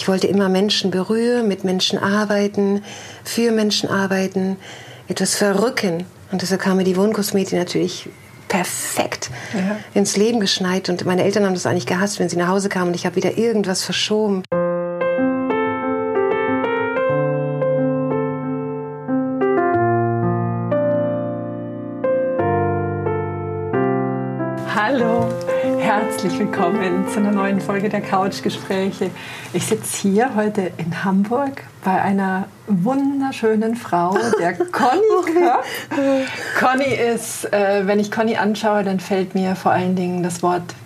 Ich wollte immer Menschen berühren, mit Menschen arbeiten, für Menschen arbeiten, etwas verrücken. Und deshalb kam mir die Wohnkosmetik natürlich perfekt ja. ins Leben geschneit. Und meine Eltern haben das eigentlich gehasst, wenn sie nach Hause kamen und ich habe wieder irgendwas verschoben. Herzlich willkommen zu einer neuen Folge der Couchgespräche. Ich sitze hier heute in Hamburg bei einer wunderschönen Frau, der Conny. Conny ist, äh, wenn ich Conny anschaue, dann fällt mir vor allen Dingen das Wort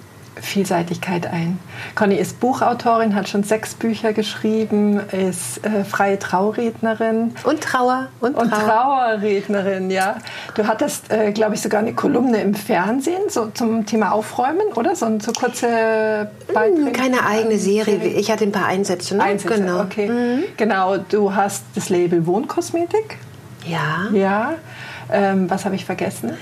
Vielseitigkeit ein. Conny ist Buchautorin, hat schon sechs Bücher geschrieben, ist äh, freie Traurednerin. Und Trauer. Und, und Trauerrednerin, ja. Du hattest, äh, glaube ich, sogar eine Kolumne im Fernsehen so zum Thema Aufräumen, oder? So, so kurze Beiträge? Keine eigene Serie. Ich hatte ein paar Einsätze. Ne? Einsätze, genau. okay. Mhm. Genau, du hast das Label Wohnkosmetik. Ja. Ja. Ähm, was habe ich vergessen?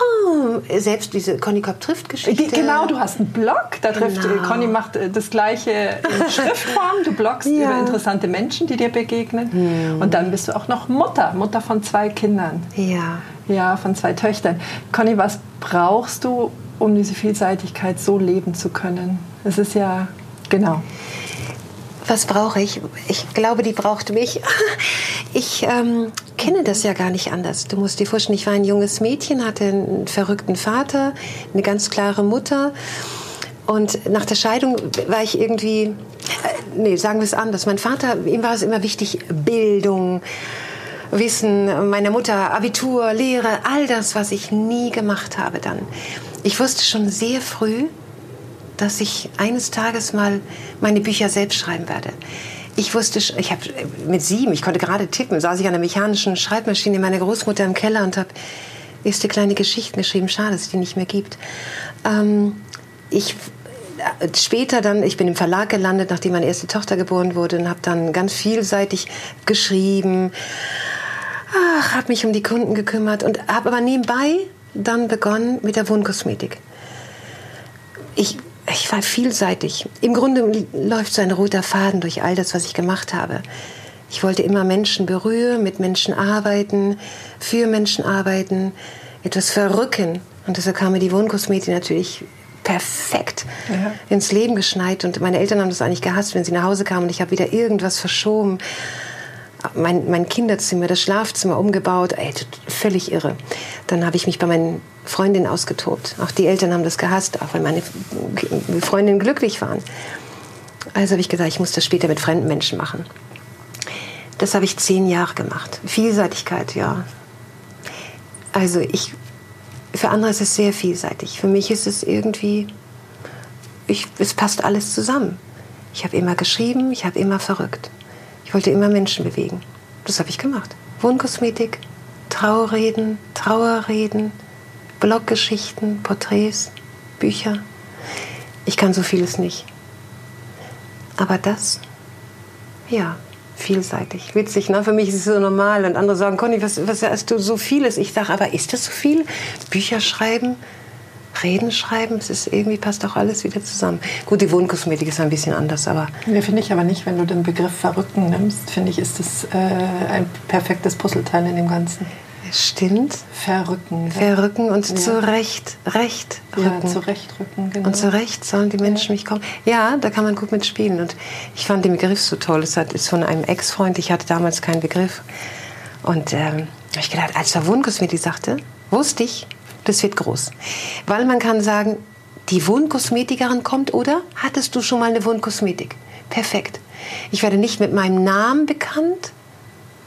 Oh, selbst diese Conny Kopp trifft Geschichte. Genau, du hast einen Blog, da trifft genau. Conny macht äh, das gleiche in Schriftform. Du bloggst ja. über interessante Menschen, die dir begegnen. Hm. Und dann bist du auch noch Mutter, Mutter von zwei Kindern. Ja. Ja, von zwei Töchtern. Conny, was brauchst du, um diese Vielseitigkeit so leben zu können? Es ist ja genau was brauche ich? Ich glaube, die braucht mich. Ich ähm, kenne das ja gar nicht anders. Du musst dir vorstellen, ich war ein junges Mädchen, hatte einen verrückten Vater, eine ganz klare Mutter. Und nach der Scheidung war ich irgendwie, äh, nee, sagen wir es anders. Mein Vater, ihm war es immer wichtig, Bildung, Wissen, meine Mutter, Abitur, Lehre, all das, was ich nie gemacht habe dann. Ich wusste schon sehr früh, dass ich eines Tages mal meine Bücher selbst schreiben werde. Ich wusste, ich habe mit sieben, ich konnte gerade tippen, saß ich an der mechanischen Schreibmaschine meiner Großmutter im Keller und habe erste kleine Geschichten geschrieben. Schade, dass es die nicht mehr gibt. Ähm, ich äh, später dann, ich bin im Verlag gelandet, nachdem meine erste Tochter geboren wurde und habe dann ganz vielseitig geschrieben. Habe mich um die Kunden gekümmert und habe aber nebenbei dann begonnen mit der Wohnkosmetik. Ich ich war vielseitig. Im Grunde läuft so ein roter Faden durch all das, was ich gemacht habe. Ich wollte immer Menschen berühren, mit Menschen arbeiten, für Menschen arbeiten, etwas verrücken. Und deshalb kam mir die Wohnkosmetik natürlich perfekt ja. ins Leben geschneit. Und meine Eltern haben das eigentlich gehasst, wenn sie nach Hause kamen und ich habe wieder irgendwas verschoben mein, mein Kinderzimmer, das Schlafzimmer umgebaut. Ey, völlig irre. Dann habe ich mich bei meinen Freundinnen ausgetobt. Auch die Eltern haben das gehasst, auch wenn meine Freundinnen glücklich waren. Also habe ich gesagt, ich muss das später mit fremden Menschen machen. Das habe ich zehn Jahre gemacht. Vielseitigkeit, ja. Also ich, für andere ist es sehr vielseitig. Für mich ist es irgendwie, ich, es passt alles zusammen. Ich habe immer geschrieben, ich habe immer verrückt. Ich wollte immer Menschen bewegen. Das habe ich gemacht. Wohnkosmetik, Trauerreden, Trauerreden, Bloggeschichten, Porträts, Bücher. Ich kann so vieles nicht. Aber das, ja, vielseitig, witzig. Ne? Für mich ist es so normal. Und andere sagen, Conny, was, was hast du so vieles? Ich sage, aber ist das so viel? Bücher schreiben, Reden schreiben, es ist irgendwie passt auch alles wieder zusammen. Gut, die Wohnkosmetik ist ein bisschen anders, aber. Nee, finde ich aber nicht, wenn du den Begriff Verrücken nimmst, finde ich, ist das äh, ein perfektes Puzzleteil in dem Ganzen. Stimmt. Verrücken. Verrücken und ja. zurecht, recht rücken. Ja, zurechtrücken, genau. Und zurecht sollen die Menschen ja. mich kommen. Ja, da kann man gut mitspielen. Und ich fand den Begriff so toll. Es ist von einem Ex-Freund, ich hatte damals keinen Begriff. Und ähm, habe ich gedacht, als der Wohnkosmetik sagte, wusste ich, das wird groß. Weil man kann sagen, die Wohnkosmetikerin kommt oder hattest du schon mal eine Wohnkosmetik? Perfekt. Ich werde nicht mit meinem Namen bekannt,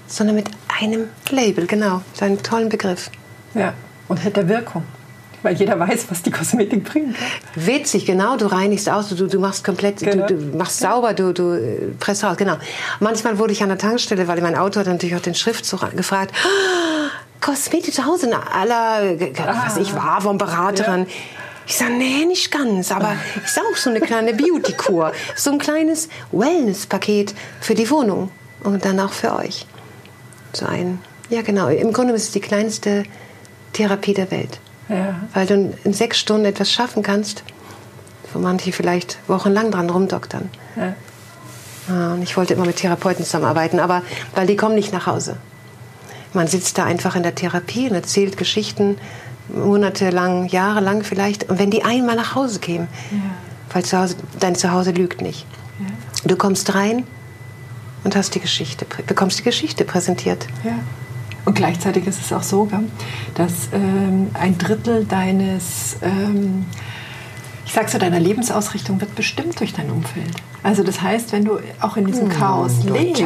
sondern mit einem Label, genau, deinem tollen Begriff. Ja, und hätte Wirkung. Weil jeder weiß, was die Kosmetik bringt. Witzig, genau. Du reinigst aus, du, du machst komplett, genau. du, du, machst sauber, du, du äh, presst raus, genau. Manchmal wurde ich an der Tankstelle, weil mein Auto hat natürlich auch den Schriftzug gefragt. Kosmetik zu Hause, aller, was ich war, von Beraterin. Ja. Ich sage, nee, nicht ganz, aber ist auch so eine kleine Beauty-Kur. So ein kleines Wellness-Paket für die Wohnung und dann auch für euch. So ein, ja genau, im Grunde ist es die kleinste Therapie der Welt. Ja. Weil du in sechs Stunden etwas schaffen kannst, wo manche vielleicht wochenlang dran rumdoktern. Ja. Ja, und ich wollte immer mit Therapeuten zusammenarbeiten, aber weil die kommen nicht nach Hause. Man sitzt da einfach in der Therapie und erzählt Geschichten, monatelang, jahrelang vielleicht. Und wenn die einmal nach Hause kämen, ja. weil zu Hause, dein Zuhause lügt nicht. Ja. Du kommst rein und hast die Geschichte, bekommst die Geschichte präsentiert. Ja. Und gleichzeitig ist es auch so, dass ähm, ein Drittel deines ähm, ich sage so, deine Lebensausrichtung wird bestimmt durch dein Umfeld. Also das heißt, wenn du auch in diesem hm, Chaos lebst, äh,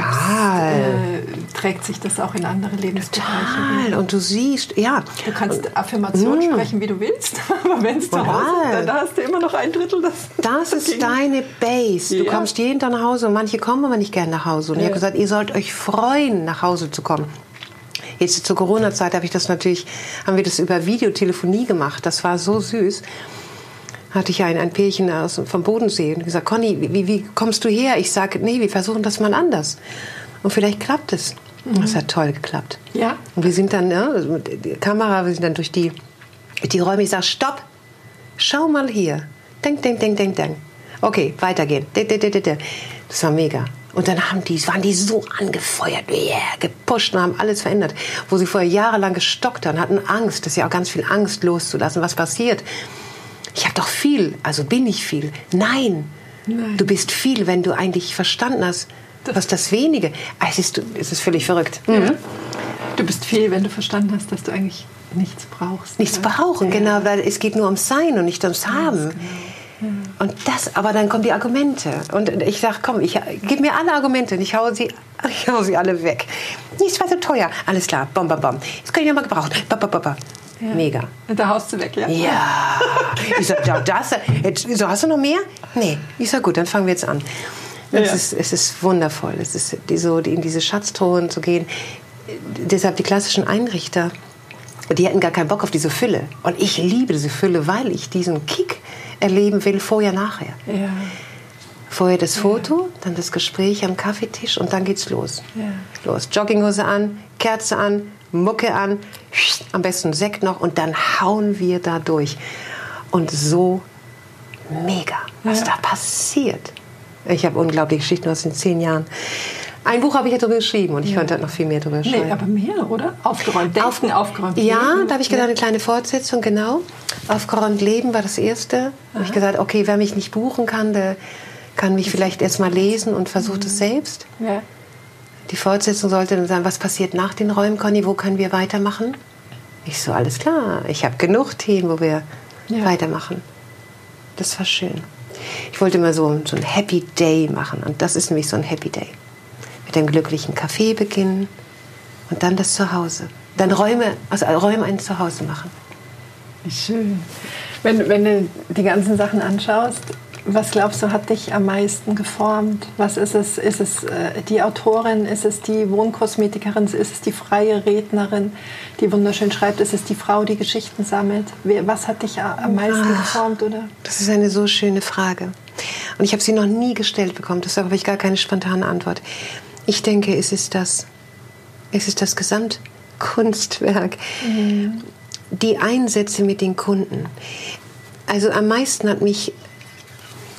trägt sich das auch in andere Lebensbereiche. Total. Und du siehst, ja. Du kannst Affirmationen mh. sprechen, wie du willst, aber wenn es zu Hause ist, dann hast du immer noch ein Drittel. Das, das ist deine Base. Du ja. kommst jeden Tag nach Hause und manche kommen aber nicht gerne nach Hause. Und ja. ich habe gesagt, ihr sollt euch freuen, nach Hause zu kommen. Jetzt zur Corona-Zeit habe ich das natürlich, haben wir das über Videotelefonie gemacht. Das war so süß hatte ich ein, ein Pärchen aus, vom Bodensee und gesagt, Conny, wie, wie kommst du her? Ich sage, nee, wir versuchen das mal anders. Und vielleicht klappt es. Mhm. Das hat toll geklappt. Ja. Und wir sind dann, ja, also mit der Kamera, wir sind dann durch die, die Räume. Ich sage, stopp, schau mal hier. Denk, denk, denk, denk, denk. Okay, weitergehen. Das war mega. Und dann haben die, waren die so angefeuert, yeah, gepusht und haben alles verändert. Wo sie vorher jahrelang gestockt haben, hatten Angst, das ist ja auch ganz viel Angst loszulassen, was passiert ich habe doch viel, also bin ich viel. Nein, Nein, du bist viel, wenn du eigentlich verstanden hast, was das wenige. Ah, es ist, es ist völlig verrückt. Mhm. Ja. Du bist viel, wenn du verstanden hast, dass du eigentlich nichts brauchst. Nichts oder? brauchen, ja. genau, weil es geht nur ums Sein und nicht ums Haben. Genau. Und das, aber dann kommen die Argumente. Und ich sage, komm, ich gib mir alle Argumente und ich hau sie, ich hau sie alle weg. Nichts war so teuer. Alles klar, bom, bom, bom. Das kann ich nochmal gebrauchen. Ba, ba, ba, ba. Ja. Mega. Da haust du weg, ja? Ja. Ich sag, das, jetzt, so, hast du noch mehr? Nee. Ich sag, gut, dann fangen wir jetzt an. Es, ja. ist, es ist wundervoll. Es ist die, so, die, in diese Schatztruhen zu gehen. Deshalb die klassischen Einrichter, die hatten gar keinen Bock auf diese Fülle. Und ich liebe diese Fülle, weil ich diesen Kick erleben will, vorher, nachher. Ja. Vorher das Foto, dann das Gespräch am Kaffeetisch und dann geht's los. Los. Jogginghose an, Kerze an, Mucke an, am besten Sekt noch und dann hauen wir da durch. Und so mega, was ja. da passiert. Ich habe unglaubliche Geschichten aus den zehn Jahren. Ein Buch habe ich ja darüber geschrieben und ich ja. könnte noch viel mehr darüber schreiben. Nee, aber mehr, oder? Aufgeräumt. Denken, Auf, aufgeräumt. Ja, da habe ich gedacht, eine kleine Fortsetzung, genau. Aufgeräumt Leben war das erste. Da habe ich gesagt, okay, wer mich nicht buchen kann, der kann mich vielleicht erst mal lesen und versucht mhm. es selbst. Ja. Die Fortsetzung sollte dann sein, was passiert nach den Räumen, Conny, wo können wir weitermachen? Ich so, alles klar, ich habe genug Themen, wo wir ja. weitermachen. Das war schön. Ich wollte immer so, so ein Happy Day machen und das ist nämlich so ein Happy Day. Mit einem glücklichen Kaffee beginnen und dann das Zuhause. Dann Räume, also Räume ein Zuhause machen. Wie schön. Wenn, wenn du die ganzen Sachen anschaust, was glaubst du, hat dich am meisten geformt? Was ist es? Ist es äh, die Autorin? Ist es die Wohnkosmetikerin? Ist es die freie Rednerin, die wunderschön schreibt? Ist es die Frau, die Geschichten sammelt? Was hat dich am meisten geformt? Oder? Das ist eine so schöne Frage. Und ich habe sie noch nie gestellt bekommen. Deshalb habe ich gar keine spontane Antwort. Ich denke, es ist das, es ist das Gesamtkunstwerk. Mhm. Die Einsätze mit den Kunden. Also am meisten hat mich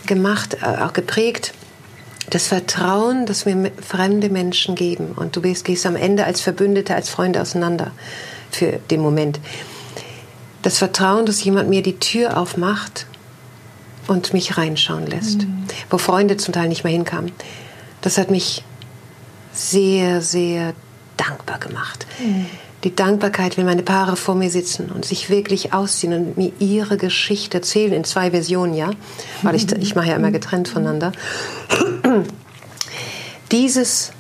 gemacht, äh, auch geprägt, das Vertrauen, das mir fremde Menschen geben. Und du gehst am Ende als Verbündete, als Freunde auseinander für den Moment. Das Vertrauen, dass jemand mir die Tür aufmacht und mich reinschauen lässt, mhm. wo Freunde zum Teil nicht mehr hinkamen. Das hat mich sehr, sehr dankbar gemacht. Mhm die Dankbarkeit, wenn meine Paare vor mir sitzen und sich wirklich ausziehen und mir ihre Geschichte erzählen, in zwei Versionen, ja, weil ich, ich mache ja immer getrennt voneinander. Dieses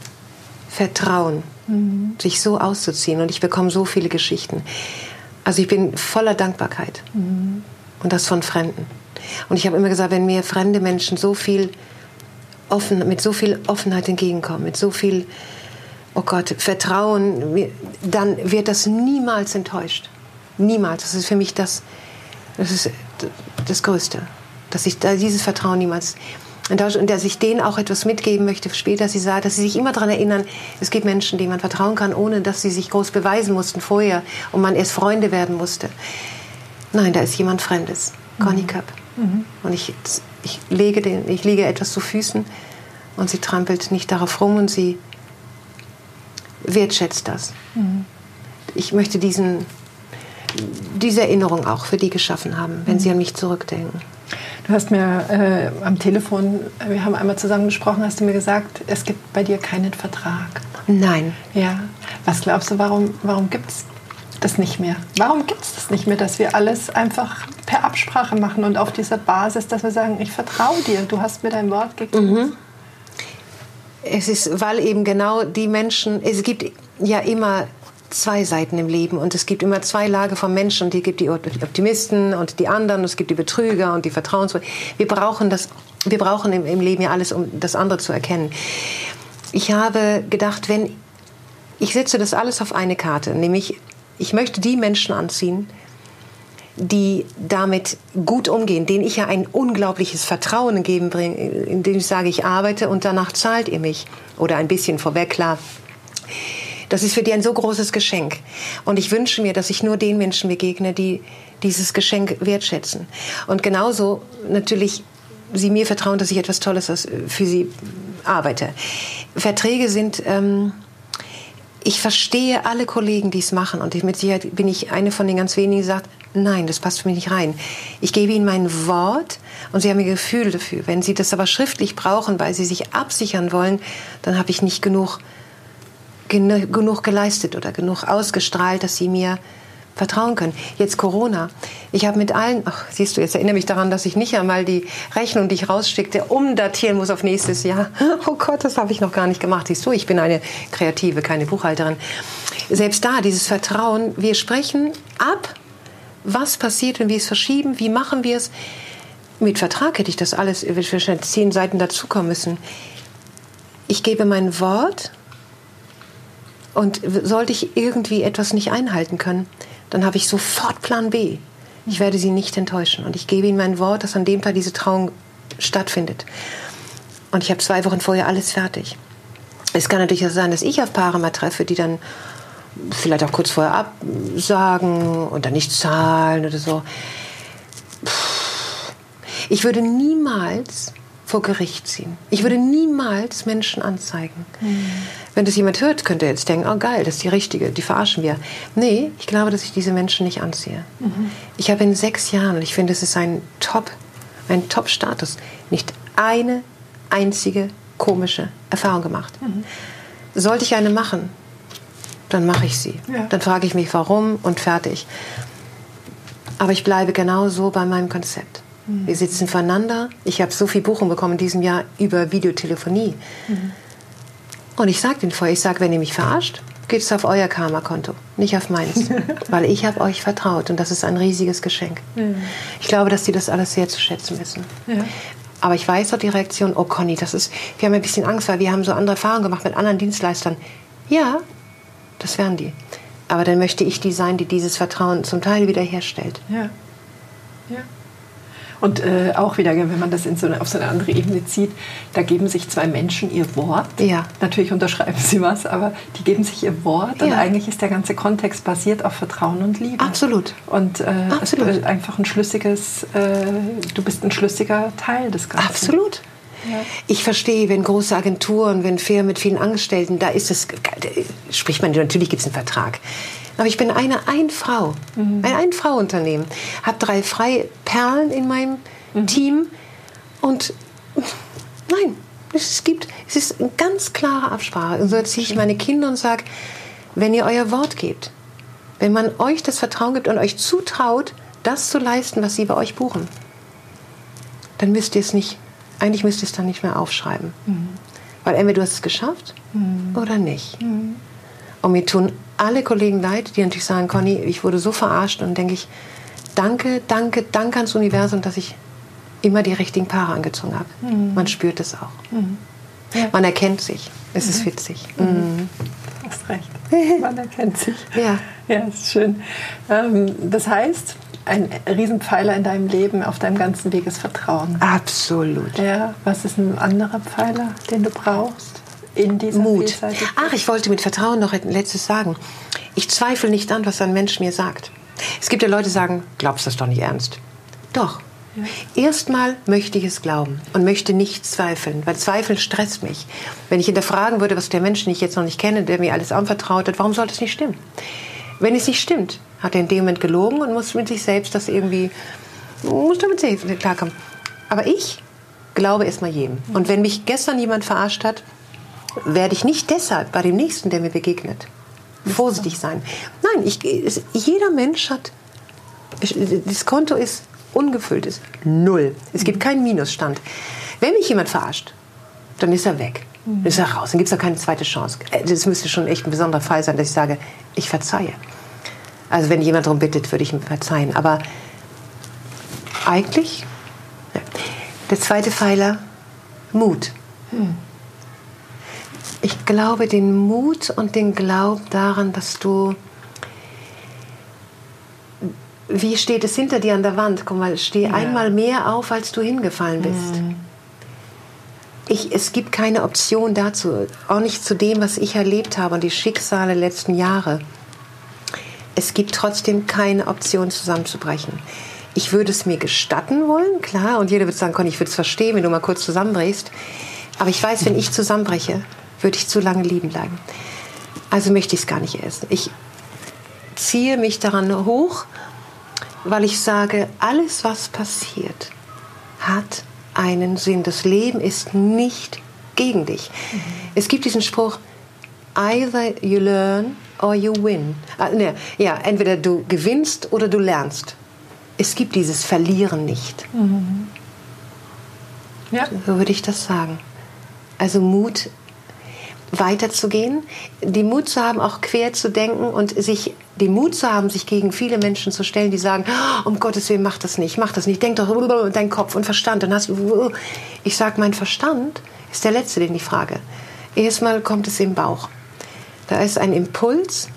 Vertrauen, mhm. sich so auszuziehen und ich bekomme so viele Geschichten. Also ich bin voller Dankbarkeit mhm. und das von Fremden. Und ich habe immer gesagt, wenn mir fremde Menschen so viel offen, mit so viel Offenheit entgegenkommen, mit so viel oh Gott, Vertrauen, dann wird das niemals enttäuscht. Niemals. Das ist für mich das, das, ist das Größte. Dass ich dieses Vertrauen niemals enttäuscht und dass ich denen auch etwas mitgeben möchte später, dass sie sagen, dass sie sich immer daran erinnern, es gibt Menschen, denen man vertrauen kann, ohne dass sie sich groß beweisen mussten vorher und man erst Freunde werden musste. Nein, da ist jemand Fremdes. Conny mhm. Cup. Mhm. Und ich, ich, lege den, ich lege etwas zu Füßen und sie trampelt nicht darauf rum und sie wertschätzt das. Mhm. Ich möchte diesen, diese Erinnerung auch für die geschaffen haben, wenn mhm. sie an mich zurückdenken. Du hast mir äh, am Telefon, wir haben einmal zusammen gesprochen, hast du mir gesagt, es gibt bei dir keinen Vertrag. Nein. Ja. Was glaubst du, warum, warum gibt es das nicht mehr? Warum gibt es das nicht mehr, dass wir alles einfach per Absprache machen und auf dieser Basis, dass wir sagen, ich vertraue dir, du hast mir dein Wort gegeben? Mhm. Es ist, weil eben genau die Menschen, es gibt ja immer zwei Seiten im Leben und es gibt immer zwei Lager von Menschen die gibt die Optimisten und die anderen, es gibt die Betrüger und die Vertrauensvollen. Wir brauchen das, wir brauchen im, im Leben ja alles, um das andere zu erkennen. Ich habe gedacht, wenn ich setze das alles auf eine Karte, nämlich ich möchte die Menschen anziehen, die damit gut umgehen, denen ich ja ein unglaubliches Vertrauen geben bringe, indem ich sage, ich arbeite und danach zahlt ihr mich. Oder ein bisschen vorweg, klar. Das ist für die ein so großes Geschenk. Und ich wünsche mir, dass ich nur den Menschen begegne, die dieses Geschenk wertschätzen. Und genauso natürlich sie mir vertrauen, dass ich etwas Tolles für sie arbeite. Verträge sind ähm, ich verstehe alle Kollegen, die es machen. Und mit Sicherheit bin ich eine von den ganz wenigen, die sagt, nein, das passt für mich nicht rein. Ich gebe ihnen mein Wort und sie haben ihr Gefühl dafür. Wenn sie das aber schriftlich brauchen, weil sie sich absichern wollen, dann habe ich nicht genug, genug geleistet oder genug ausgestrahlt, dass sie mir vertrauen können. Jetzt Corona. Ich habe mit allen, ach, siehst du, jetzt erinnere mich daran, dass ich nicht einmal die Rechnung, die ich rausschickte, umdatieren muss auf nächstes Jahr. Oh Gott, das habe ich noch gar nicht gemacht. Siehst du, ich bin eine Kreative, keine Buchhalterin. Selbst da, dieses Vertrauen, wir sprechen ab, was passiert, wenn wir es verschieben, wie machen wir es. Mit Vertrag hätte ich das alles, würde wahrscheinlich zehn Seiten dazukommen müssen. Ich gebe mein Wort und sollte ich irgendwie etwas nicht einhalten können, dann habe ich sofort Plan B. Ich werde sie nicht enttäuschen. Und ich gebe ihnen mein Wort, dass an dem Tag diese Trauung stattfindet. Und ich habe zwei Wochen vorher alles fertig. Es kann natürlich auch sein, dass ich auf Paare mal treffe, die dann vielleicht auch kurz vorher absagen und dann nicht zahlen oder so. Ich würde niemals vor Gericht ziehen. Ich würde niemals Menschen anzeigen. Mhm. Wenn das jemand hört, könnte er jetzt denken, oh geil, das ist die Richtige, die verarschen wir. Nee, ich glaube, dass ich diese Menschen nicht anziehe. Mhm. Ich habe in sechs Jahren, und ich finde, es ist ein Top, ein Top-Status, nicht eine einzige komische Erfahrung gemacht. Mhm. Sollte ich eine machen, dann mache ich sie. Ja. Dann frage ich mich, warum und fertig. Aber ich bleibe genau so bei meinem Konzept. Mhm. Wir sitzen voneinander. Ich habe so viel Buchung bekommen in diesem Jahr über Videotelefonie. Mhm. Und ich sage den vorher, ich sage, wenn ihr mich verarscht, geht es auf euer Karma-Konto, nicht auf meins. Weil ich habe euch vertraut und das ist ein riesiges Geschenk. Mhm. Ich glaube, dass die das alles sehr zu schätzen wissen. Ja. Aber ich weiß auch die Reaktion, oh Conny, das ist, wir haben ein bisschen Angst, weil wir haben so andere Erfahrungen gemacht mit anderen Dienstleistern. Ja, das wären die. Aber dann möchte ich die sein, die dieses Vertrauen zum Teil wiederherstellt. Ja. Ja. Und äh, auch wieder, wenn man das in so eine, auf so eine andere Ebene zieht, da geben sich zwei Menschen ihr Wort. Ja. Natürlich unterschreiben sie was, aber die geben sich ihr Wort. Ja. Und eigentlich ist der ganze Kontext basiert auf Vertrauen und Liebe. Absolut. Und äh, Absolut. es einfach ein schlüssiges, äh, du bist ein schlüssiger Teil des Ganzen. Absolut. Ja. Ich verstehe, wenn große Agenturen, wenn Firmen mit vielen Angestellten, da ist es, spricht man, natürlich gibt es einen Vertrag. Aber ich bin eine Ein-Frau, mhm. ein Ein-Frau-Unternehmen. Habe drei freie Perlen in meinem mhm. Team und nein, es gibt, es ist eine ganz klare Absprache. Und so erziehe ich meine Kinder und sage, wenn ihr euer Wort gebt, wenn man euch das Vertrauen gibt und euch zutraut, das zu leisten, was sie bei euch buchen, dann müsst ihr es nicht, eigentlich müsst ihr es dann nicht mehr aufschreiben. Mhm. Weil entweder du hast es geschafft mhm. oder nicht. Mhm. Und mir tun alle Kollegen leid, die natürlich sagen, Conny, ich wurde so verarscht und denke ich, danke, danke, danke ans Universum, dass ich immer die richtigen Paare angezogen habe. Mhm. Man spürt es auch. Mhm. Ja. Man erkennt sich. Es mhm. ist witzig. Mhm. mhm. Du hast recht. Man erkennt sich. ja. Ja, ist schön. Ähm, das heißt, ein Riesenpfeiler in deinem Leben, auf deinem ganzen Weg ist Vertrauen. Absolut. Ja, was ist ein anderer Pfeiler, den du brauchst? In dieser Mut. Ach, ich wollte mit Vertrauen noch ein letztes sagen. Ich zweifle nicht an, was ein Mensch mir sagt. Es gibt ja Leute, die sagen, glaubst du das doch nicht ernst? Doch, Ja. Erstmal möchte ich es glauben und möchte nicht zweifeln, weil Zweifeln stresst mich. Wenn ich hinterfragen würde, was der Mensch, den ich jetzt noch nicht kenne, der mir alles anvertraut hat, warum sollte es nicht stimmen? Wenn es nicht stimmt, hat er in dem Moment gelogen und muss mit sich selbst das irgendwie, muss damit klarkommen. Aber ich glaube erstmal jedem. Und wenn mich gestern jemand verarscht hat, werde ich nicht deshalb bei dem Nächsten, der mir begegnet, vorsichtig sein. Nein, ich, jeder Mensch hat, das Konto ist ungefüllt, ist null. Es gibt keinen Minusstand. Wenn mich jemand verarscht, dann ist er weg. Dann ist er raus. Dann gibt es auch keine zweite Chance. Äh, das müsste schon echt ein besonderer Fall sein, dass ich sage, ich verzeihe. Also wenn jemand darum bittet, würde ich ihm verzeihen. Aber eigentlich, der zweite Pfeiler, Mut. Hm ich glaube den Mut und den Glauben daran, dass du wie steht es hinter dir an der Wand? Komm mal, steh ja. einmal mehr auf, als du hingefallen bist. Mhm. Ich, es gibt keine Option dazu, auch nicht zu dem, was ich erlebt habe und die Schicksale letzten Jahre. Es gibt trotzdem keine Option, zusammenzubrechen. Ich würde es mir gestatten wollen, klar, und jeder würde sagen, Conny, ich würde es verstehen, wenn du mal kurz zusammenbrichst. Aber ich weiß, wenn ich zusammenbreche, würde ich zu lange liegen bleiben. Also möchte ich es gar nicht essen. Ich ziehe mich daran hoch, weil ich sage, alles, was passiert, hat einen Sinn. Das Leben ist nicht gegen dich. Mhm. Es gibt diesen Spruch, either you learn or you win. Ah, ne, ja, entweder du gewinnst oder du lernst. Es gibt dieses Verlieren nicht. Mhm. Ja. So würde ich das sagen. Also Mut weiterzugehen, den Mut zu haben, auch quer zu denken und sich den Mut zu haben, sich gegen viele Menschen zu stellen, die sagen, oh, um Gottes Willen, mach das nicht, mach das nicht, denk doch dein Kopf und Verstand. Dann hast du, ich sage, mein Verstand ist der letzte, den ich frage. Erstmal kommt es im Bauch. Da ist ein Impuls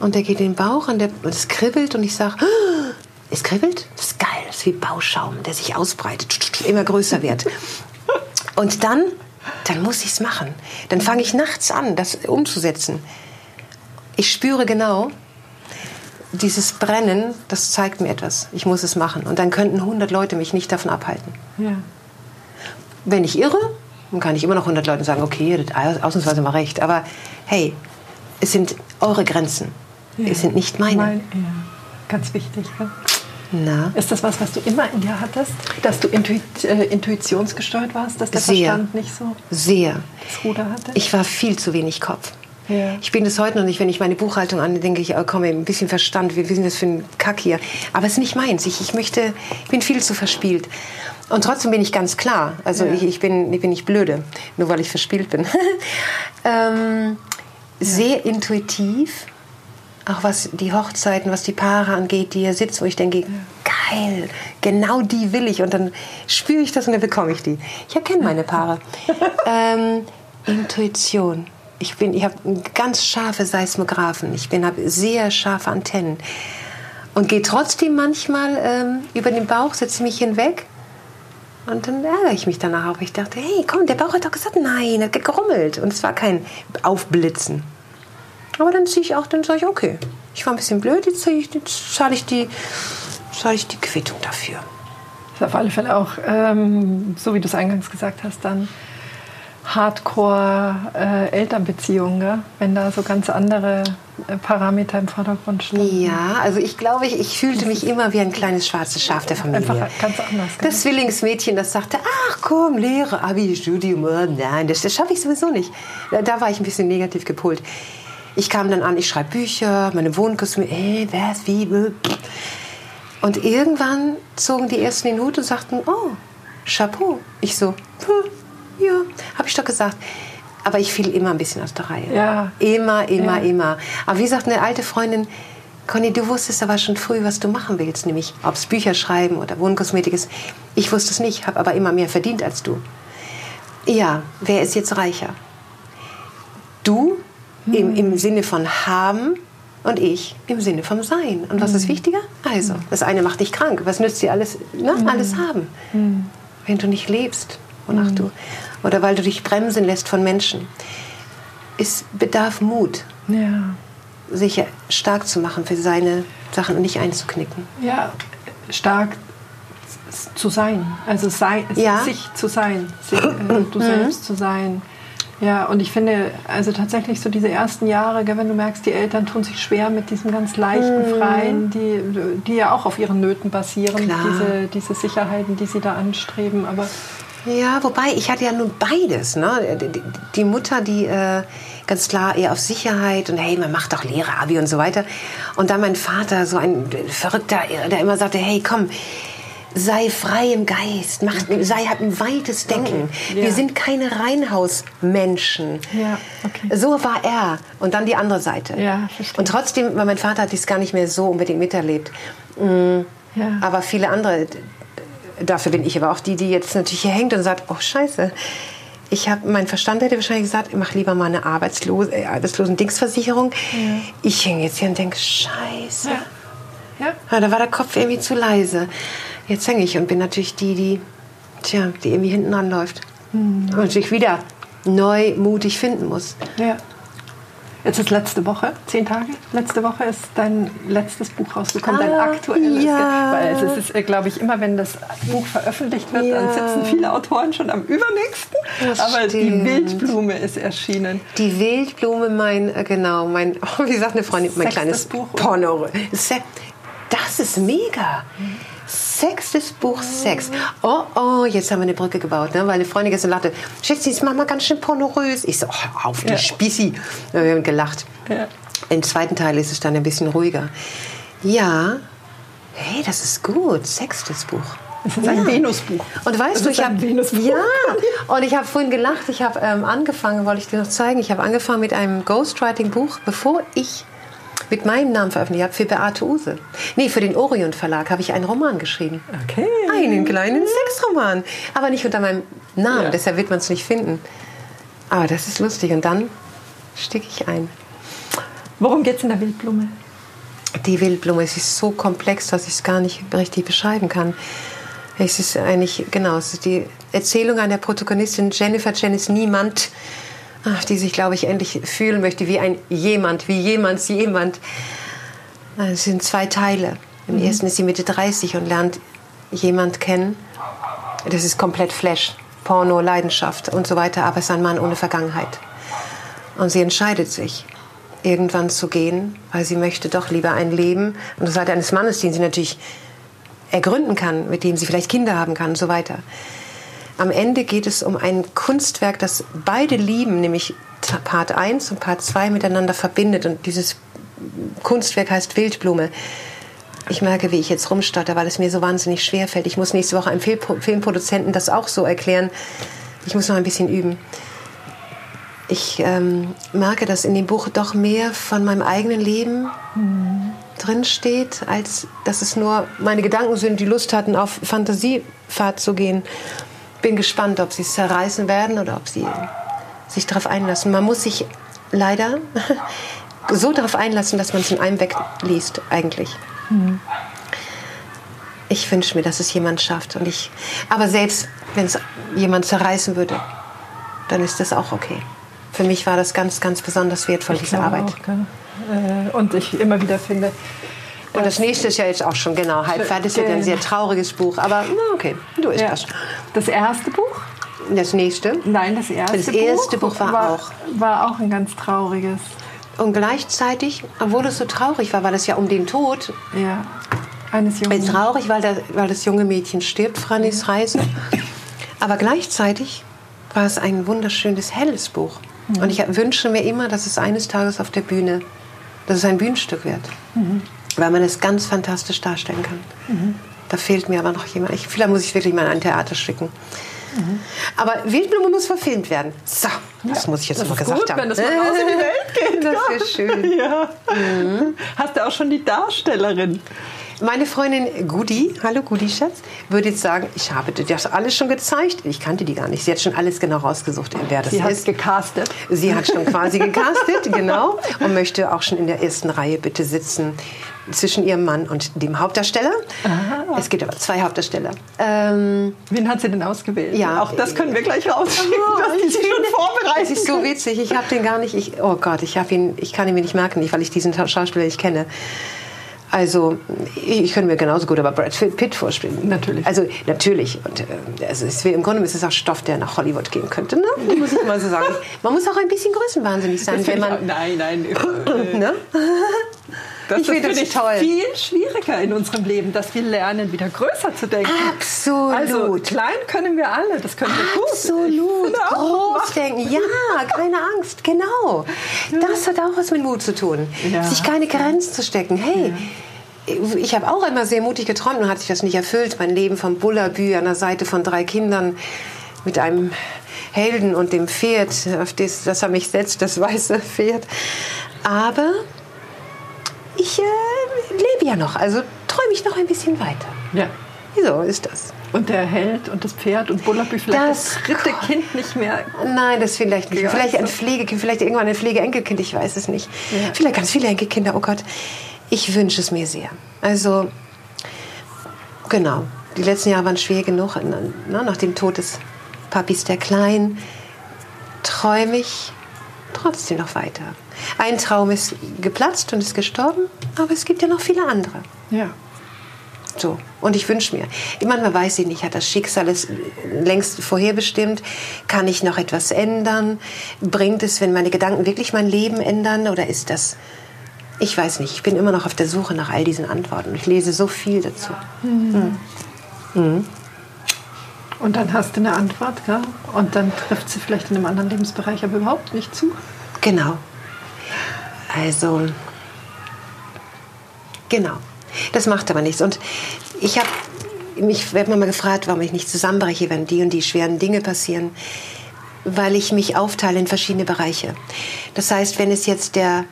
und der geht in den Bauch und, und es kribbelt und ich sage, oh, es kribbelt? Das ist geil, das ist wie Bauschaum, der sich ausbreitet, immer größer wird. Und dann dann muss ich es machen. Dann fange ich nachts an, das umzusetzen. Ich spüre genau, dieses Brennen, das zeigt mir etwas. Ich muss es machen. Und dann könnten 100 Leute mich nicht davon abhalten. Ja. Wenn ich irre, dann kann ich immer noch 100 Leuten sagen, okay, das ausnahmsweise mal recht. Aber hey, es sind eure Grenzen. Ja. Es sind nicht meine. Mein, ja. Ganz wichtig. Ja. Na? Ist das was, was du immer in dir hattest? Dass du intuit, äh, intuitionsgesteuert warst? Dass der Sehr. Verstand nicht so Sehr. das Ruder hatte? Ich war viel zu wenig Kopf. Ja. Ich bin es heute noch nicht, wenn ich meine Buchhaltung an, denke ich, oh, komm, ein bisschen Verstand, wie sind das für ein Kack hier? Aber es ist nicht meins. Ich, ich möchte, ich bin viel zu verspielt. Und trotzdem bin ich ganz klar. Also ja. ich, ich, bin, ich bin nicht blöde, nur weil ich verspielt bin. ähm, sehr intuitiv auch was die Hochzeiten, was die Paare angeht, die hier sitzen, wo ich denke, geil, genau die will ich. Und dann spüre ich das und dann bekomme ich die. Ich erkenne meine Paare. ähm, Intuition. Ich, ich habe ganz scharfe Seismographen. Ich habe sehr scharfe Antennen. Und gehe trotzdem manchmal ähm, über den Bauch, setze mich hinweg. Und dann ärgere ich mich danach auch. Ich dachte, hey, komm, der Bauch hat doch gesagt, nein, er hat gerummelt. Und es war kein Aufblitzen. Aber dann ziehe ich auch, dann sage ich, okay, ich war ein bisschen blöd, jetzt, jetzt zahle ich, die, zahle ich die Quittung dafür. Das ist auf alle Fälle auch, ähm, so wie du es eingangs gesagt hast, dann Hardcore-Elternbeziehungen, äh, wenn da so ganz andere äh, Parameter im Vordergrund stehen. Ja, also ich glaube, ich, ich fühlte mich immer wie ein kleines schwarzes Schaf der Familie. Einfach ganz anders. Das Zwillingsmädchen, das sagte, ach komm, Lehre, Abi, Studium, nein, das, das schaffe ich sowieso nicht. Da, da war ich ein bisschen negativ gepolt. Ich kam dann an, ich schreibe Bücher, meine Wohnkostüme, ey, was, wie, Und irgendwann zogen die ersten den Hut und sagten, oh, Chapeau. Ich so, ja, habe ich doch gesagt. Aber ich fiel immer ein bisschen aus der Reihe. Ja. Immer, immer, ja. immer. Aber wie sagt eine alte Freundin, Conny, du wusstest aber schon früh, was du machen willst, nämlich ob es Bücher schreiben oder Wohnkosmetik ist. Ich wusste es nicht, habe aber immer mehr verdient als du. Ja, wer ist jetzt reicher? Du im, im Sinne von haben und ich im Sinne vom Sein. Und was mhm. ist wichtiger? Also, das eine macht dich krank. Was nützt dir alles, ne? Mhm. alles haben? Mhm. Wenn du nicht lebst, wonach mhm. du, oder weil du dich bremsen lässt von Menschen. Es bedarf Mut, ja. sich stark zu machen für seine Sachen und nicht einzuknicken. Ja, stark zu sein. Also sei, Ja. sich zu sein, sich, äh, du selbst zu sein. Ja, und ich finde, also tatsächlich so diese ersten Jahre, wenn du merkst, die Eltern tun sich schwer mit diesem ganz leichten, freien, die, die ja auch auf ihren Nöten basieren, Klar. diese, diese Sicherheiten, die sie da anstreben. Aber Ja, wobei ich hatte ja nun beides. Ne? Die Mutter, die äh, ganz klar eher auf Sicherheit und hey, man macht doch Lehre, Abi und so weiter. Und dann mein Vater, so ein Verrückter, der immer sagte, hey, komm, sei frei im Geist, mach, sei hab ein weites Denken. Okay, ja. Wir sind keine Reinhausmenschen. Ja, okay. So war er. Und dann die andere Seite. Ja, verstehe. und trotzdem, weil mein Vater hat dies gar nicht mehr so unbedingt miterlebt. Mm, Ja. Aber viele andere, dafür bin ich aber auch die, die jetzt natürlich hier hängt und sagt, oh Scheiße. Ich habe, mein Verstand hätte wahrscheinlich gesagt, mach lieber mal eine Arbeitslose, äh, Arbeitslosen-Dingsversicherung. Ich hänge jetzt hier und denke, Scheiße. ja, ja, Ja, da war der Kopf irgendwie zu leise. Jetzt hänge ich und bin natürlich die, die, tja, die irgendwie hinten anläuft. Hm. Und sich wieder neu mutig finden muss. ja. Jetzt ist letzte Woche, zehn Tage. Letzte Woche ist dein letztes Buch rausgekommen, dein Ah, aktuelles. ja. Weil es ist, glaube ich, immer wenn das Buch veröffentlicht wird, dann Ja. sitzen viele Autoren schon am übernächsten. Das Aber die stimmt. Wildblume ist erschienen. Die Wildblume, mein, äh, genau, mein, oh, wie sagt eine Freundin, mein Sechstes kleines Buch. Porno. Das ist mega. Sechstes Buch Sex. Oh, oh, jetzt haben wir eine Brücke gebaut, ne? weil eine Freundin gestern lachte, Schätze, mach mal ganz schön pornorös. Ich so, oh, auf die Ja. Spießi. Ja, Wir haben gelacht. Ja. Im zweiten Teil ist es dann ein bisschen ruhiger. Ja, hey, das ist gut. Sechstes Buch. Es ist ein Venusbuch. Und weißt Es du, ist ich habe ja, und ich habe vorhin gelacht. Ich habe ähm, angefangen, wollte ich dir noch zeigen. Ich habe angefangen mit einem Ghostwriting-Buch, bevor ich mit meinem Namen veröffentlicht habe für Beate Use. Nee, für den Orion Verlag habe ich einen Roman geschrieben. Okay. Einen kleinen Sexroman, aber nicht unter meinem Namen. Ja. Deshalb wird man es nicht finden. Aber das ist lustig. Und dann sticke ich ein. Worum geht es in der Wildblume? Die Wildblume, es ist so komplex, dass ich es gar nicht richtig beschreiben kann. Es ist eigentlich, genau, es ist die Erzählung einer Protagonistin Jennifer Janice Niemand, ach, die sich, glaube ich, endlich fühlen möchte wie ein jemand, wie jemands jemand. Es sind zwei Teile. Im ersten ist sie Mitte 30 und lernt jemand kennen. Das ist komplett Flash, Porno, Leidenschaft und so weiter, aber es ist ein Mann ohne Vergangenheit. Und sie entscheidet sich, irgendwann zu gehen, weil sie möchte doch lieber ein Leben und das Seite eines Mannes, den sie natürlich ergründen kann, mit dem sie vielleicht Kinder haben kann und so weiter. Am Ende geht es um ein Kunstwerk, das beide lieben, nämlich Part 1 und Part 2 miteinander verbindet. Und dieses Kunstwerk heißt Wildblume. Ich merke, wie ich jetzt rumstotter, weil es mir so wahnsinnig schwer fällt. Ich muss nächste Woche einem Filmpro- Filmproduzenten das auch so erklären. Ich muss noch ein bisschen üben. Ich ähm, merke, dass in dem Buch doch mehr von meinem eigenen Leben drin steht, als dass es nur meine Gedanken sind, die Lust hatten, auf Fantasiefahrt zu gehen. Bin gespannt, ob sie es zerreißen werden oder ob sie sich darauf einlassen. Man muss sich leider so darauf einlassen, dass man es in einem wegliest, eigentlich. Ich wünsche mir, dass es jemand schafft. Und ich, aber selbst wenn es jemand zerreißen würde, dann ist das auch okay. Für mich war das ganz, ganz besonders wertvoll, diese glaube Arbeit. Auch? Äh, und ich immer wieder finde, Und das nächste ist ja jetzt auch schon genau halb fertig. Es wird ein sehr trauriges Buch, aber na okay, du ist ja, das. das erste Buch? Das nächste. Nein, das erste, Das erste Buch war auch. war auch ein ganz trauriges. Und gleichzeitig, obwohl es so traurig war, weil es ja um den Tod Ja, eines ist Jungen. traurig, weil, der, weil das junge Mädchen stirbt, Frannys Reise. Aber gleichzeitig war es ein wunderschönes, helles Buch. Und ich wünsche mir immer, dass es eines Tages auf der Bühne, dass es ein Bühnenstück wird. Weil man es ganz fantastisch darstellen kann. Da fehlt mir aber noch jemand. Ich, vielleicht muss ich wirklich mal ein Theater schicken. Aber Wildblume muss verfilmt werden. So, das muss ich jetzt Das mal ist gesagt gut, haben. wenn das mal raus in die Welt geht. Das wäre schön. Ja. Hast du auch schon die Darstellerin? Meine Freundin Gudi, hallo Gudi Schatz, würde jetzt sagen, ich habe dir das alles schon gezeigt. Ich kannte die gar nicht. Sie hat schon alles genau rausgesucht, wer das Sie hat ist. gecastet. Sie hat schon quasi gecastet, genau, und möchte auch schon in der ersten Reihe bitte sitzen zwischen ihrem Mann und dem Hauptdarsteller. Es gibt aber zwei Hauptdarsteller. Ähm, Wen hat sie denn ausgewählt? Ja. Auch das können wir gleich rausschicken, dass die sich schon vorbereitet. Es ist so witzig. Ich habe den gar nicht. Ich, oh Gott, ich habe ihn. Ich kann ihn mir nicht merken, weil ich diesen Schauspieler nicht kenne. Also, ich könnte mir genauso gut aber Brad Pitt vorstellen. Natürlich. Also, natürlich. Und äh, also es, im Grunde ist es auch Stoff, der nach Hollywood gehen könnte, ne? muss ich mal so sagen. Man muss auch ein bisschen größenwahnsinnig sein, wenn man... Auch, nein, nein. ne? Das, ich finde toll. viel schwieriger in unserem Leben, dass wir lernen, wieder größer zu denken. Absolut. Also klein können wir alle, das können wir gut. Absolut. Finde auch, Groß denken. Ja, keine Angst. Genau. Das hat auch was mit Mut zu tun. Ja. Sich keine Grenzen zu stecken. Hey, ich habe auch immer sehr mutig geträumt und hat sich das nicht erfüllt. Mein Leben vom Bullabü an der Seite von drei Kindern mit einem Helden und dem Pferd, auf das, das er mich setzt, das weiße Pferd. Aber ich äh, lebe ja noch, also träume ich noch ein bisschen weiter. Ja. Wieso ist das? Und der Held und das Pferd und Bullabü, vielleicht das, Das- dritte Kind nicht mehr. Nein, das vielleicht nicht. Ja, vielleicht ein. Pflegekind, vielleicht irgendwann ein Pflegeenkelkind, ich weiß es nicht. Ja. Vielleicht ganz viele Enkelkinder, oh Gott. Ich wünsche es mir sehr. Also, genau. Die letzten Jahre waren schwer genug. Na, nach dem Tod des Papis der Klein träume ich trotzdem noch weiter. Ein Traum ist geplatzt und ist gestorben, aber es gibt ja noch viele andere. Ja. So. Und ich wünsche mir. Manchmal weiß ich nicht, hat das Schicksal es längst vorherbestimmt? Kann ich noch etwas ändern? Bringt es, wenn meine Gedanken wirklich mein Leben ändern? Oder ist das. Ich weiß nicht. Ich bin immer noch auf der Suche nach all diesen Antworten. Ich lese so viel dazu. Und dann hast du eine Antwort, ja? Und dann trifft sie vielleicht in einem anderen Lebensbereich aber überhaupt nicht zu. Genau. Also. Genau. Das macht aber nichts. Und ich habe mich werde manchmal gefragt, warum ich nicht zusammenbreche, wenn die und die schweren Dinge passieren. Weil ich mich aufteile in verschiedene Bereiche. Das heißt, wenn es jetzt der,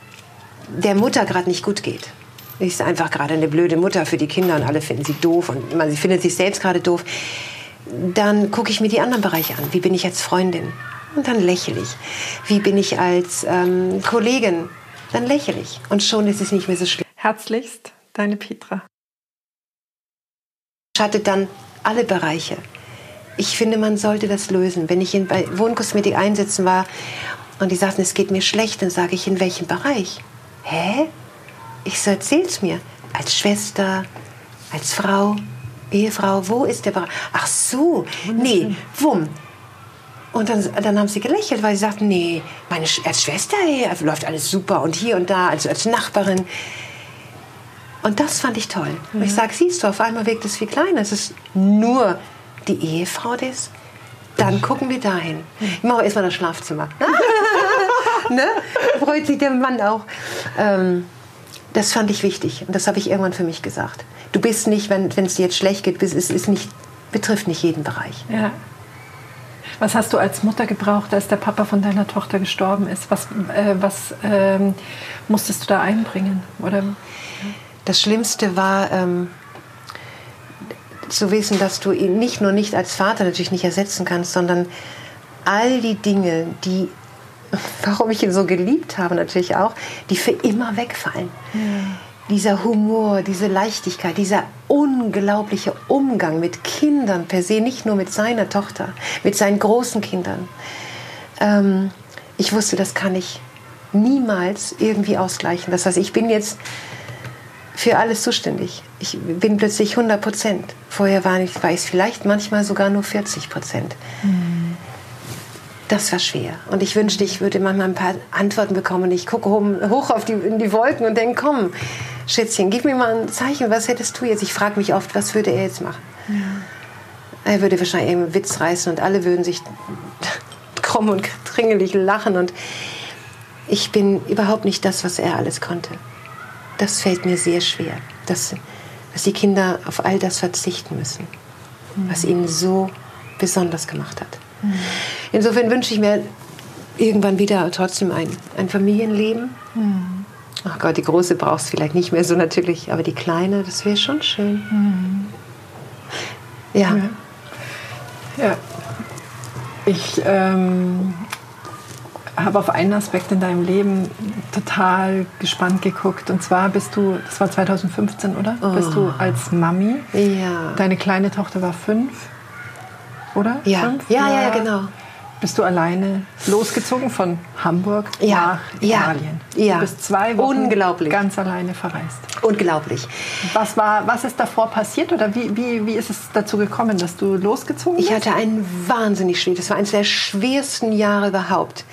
der Mutter gerade nicht gut geht, ist einfach gerade eine blöde Mutter für die Kinder und alle finden sie doof und man, sie findet sich selbst gerade doof, dann gucke ich mir die anderen Bereiche an. Wie bin ich als Freundin? Und dann lächle ich. Wie bin ich als ähm, Kollegin? Dann lächle ich. Und schon ist es nicht mehr so schlimm. Herzlichst, deine Petra. Schattet dann alle Bereiche. Ich finde, man sollte das lösen. Wenn ich in, bei Wohnkosmetik einsetzen war und die sagten, es geht mir schlecht, dann sage ich, in welchem Bereich? Hä? Ich so, erzähl's mir. Als Schwester, als Frau, Ehefrau, wo ist der Bereich? Ach so, nee, wumm. Und dann, dann haben sie gelächelt, weil sie sagten, nee, meine Sch als Schwester ey, läuft alles super und hier und da, also als Nachbarin. Und das fand ich toll. Und ich sage, siehst du, auf einmal wirkt es viel kleiner. Es ist nur die Ehefrau des. Dann gucken wir dahin. Ich mache erstmal das Schlafzimmer. ne? Freut sich der Mann auch. Ähm, das fand ich wichtig. Und das habe ich irgendwann für mich gesagt. Du bist nicht, wenn es dir jetzt schlecht geht, bist, es ist nicht, betrifft nicht jeden Bereich. Ja. Was hast du als Mutter gebraucht, als der Papa von deiner Tochter gestorben ist? Was, äh, was ähm, musstest du da einbringen? Oder Das Schlimmste war ähm, zu wissen, dass du ihn nicht nur nicht als Vater natürlich nicht ersetzen kannst, sondern all die Dinge, die, warum ich ihn so geliebt habe natürlich auch, die für immer wegfallen. Dieser Humor, diese Leichtigkeit, dieser unglaubliche Umgang mit Kindern per se, nicht nur mit seiner Tochter, mit seinen großen Kindern. Ähm, ich wusste, das kann ich niemals irgendwie ausgleichen. Das heißt, ich bin jetzt für alles zuständig. Ich bin plötzlich 100 Prozent. Vorher war ich, war ich vielleicht manchmal sogar nur 40 Prozent. Das war schwer. Und ich wünschte, ich würde manchmal ein paar Antworten bekommen. Und ich gucke hoch, auf die, in die Wolken und denke, komm, Schätzchen, gib mir mal ein Zeichen. Was hättest du jetzt? Ich frage mich oft, was würde er jetzt machen? Er würde wahrscheinlich irgendeinen Witz reißen und alle würden sich krumm und tringelig lachen. Und ich bin überhaupt nicht das, was er alles konnte. Das fällt mir sehr schwer, dass, dass die Kinder auf all das verzichten müssen, was ihnen so besonders gemacht hat. Insofern wünsche ich mir irgendwann wieder trotzdem ein, ein Familienleben. Ach Gott, die große brauchst vielleicht nicht mehr so natürlich, aber die kleine, das wäre schon schön. Ja. Ja. Ich ähm, habe auf einen Aspekt in deinem Leben total gespannt geguckt. Und zwar bist du, das war 2015, oder? Bist du als Mami. Ja. Deine kleine Tochter war fünf, oder? Ja. Fünf? Ja, ja, ja, genau. bist du alleine losgezogen von Hamburg ja, nach Italien. Ja, Du bist zwei Wochen Unglaublich. ganz alleine verreist. Unglaublich. Was, war, was ist davor passiert oder wie, wie, wie ist es dazu gekommen, dass du losgezogen bist? Ich hatte einen wahnsinnig schwer. Das war eines der schwersten Jahre überhaupt.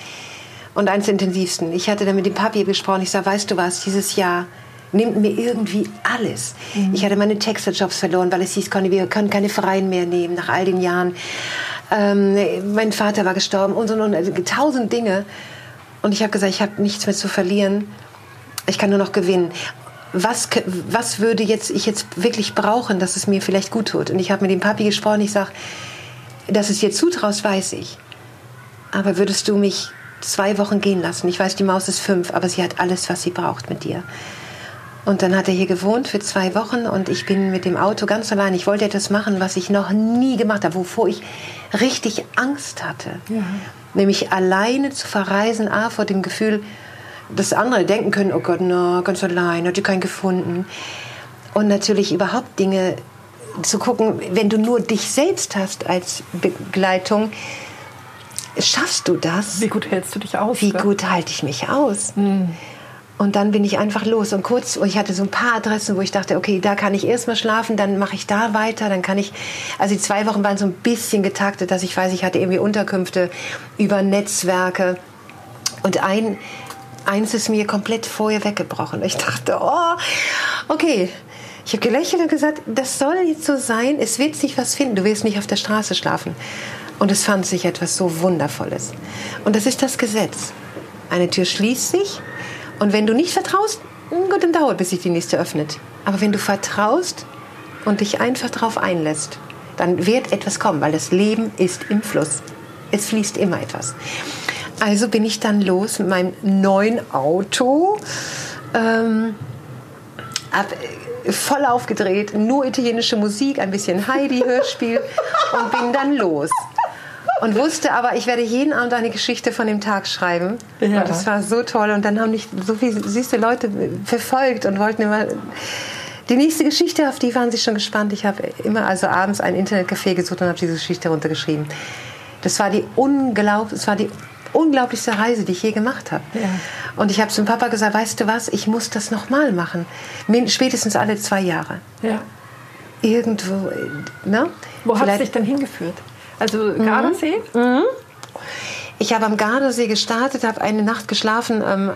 Und eines der intensivsten. Ich hatte dann mit dem Papi gesprochen. Ich sage, weißt du was, dieses Jahr nimmt mir irgendwie alles. Mhm. Ich hatte meine Texterjobs verloren, weil es hieß, Conny, wir können keine Freien mehr nehmen nach all den Jahren. Ähm, mein Vater war gestorben und so und also tausend Dinge. Und ich habe gesagt, ich habe nichts mehr zu verlieren. Ich kann nur noch gewinnen. Was, was würde jetzt ich jetzt wirklich brauchen, dass es mir vielleicht gut tut? Und ich habe mit dem Papi gesprochen. Ich sage, dass es dir zutraust, weiß ich. Aber würdest du mich zwei Wochen gehen lassen? Ich weiß, die Maus ist fünf, aber sie hat alles, was sie braucht mit dir. Und dann hat er hier gewohnt für zwei Wochen und ich bin mit dem Auto ganz allein. Ich wollte etwas machen, was ich noch nie gemacht habe, wovor ich richtig Angst hatte. Nämlich alleine zu verreisen, A, vor dem Gefühl, dass andere denken können, oh Gott, na, ganz allein, hat die keinen gefunden. Und natürlich überhaupt Dinge zu gucken, wenn du nur dich selbst hast als Begleitung, schaffst du das? Wie gut hältst du dich aus? Wie gell? gut halte ich mich aus? Und dann bin ich einfach los. Und kurz, ich hatte so ein paar Adressen, wo ich dachte, okay, da kann ich erstmal schlafen, dann mache ich da weiter, dann kann ich. Also die zwei Wochen waren so ein bisschen getaktet, dass ich weiß, ich hatte irgendwie Unterkünfte über Netzwerke. Und ein, eins ist mir komplett vorher weggebrochen. Ich dachte, oh, okay. Ich habe gelächelt und gesagt, das soll jetzt so sein. Es wird sich was finden. Du wirst nicht auf der Straße schlafen. Und es fand sich etwas so Wundervolles. Und das ist das Gesetz. Eine Tür schließt sich. Und wenn du nicht vertraust, hm, gut, dann dauert, bis sich die nächste öffnet. Aber wenn du vertraust und dich einfach darauf einlässt, dann wird etwas kommen, weil das Leben ist im Fluss. Es fließt immer etwas. Also bin ich dann los mit meinem neuen Auto. Ähm, hab äh, voll aufgedreht, nur italienische Musik, ein bisschen Heidi-Hörspiel und bin dann los. Und wusste aber, ich werde jeden Abend eine Geschichte von dem Tag schreiben. Ja. Und das war so toll. Und dann haben mich so viele süße Leute verfolgt und wollten immer die nächste Geschichte, auf die waren sie schon gespannt. Ich habe immer also abends ein Internetcafé gesucht und habe diese Geschichte runtergeschrieben. Das war die, unglaub, das war die unglaublichste Reise, die ich je gemacht habe. Ja. Und ich habe zum Papa gesagt, weißt du was, ich muss das nochmal machen. Spätestens alle zwei Jahre. Ja. Irgendwo, ne? Wo hat es dich denn hingeführt? Also Gardasee? Ich habe am Gardasee gestartet, habe eine Nacht geschlafen, ähm,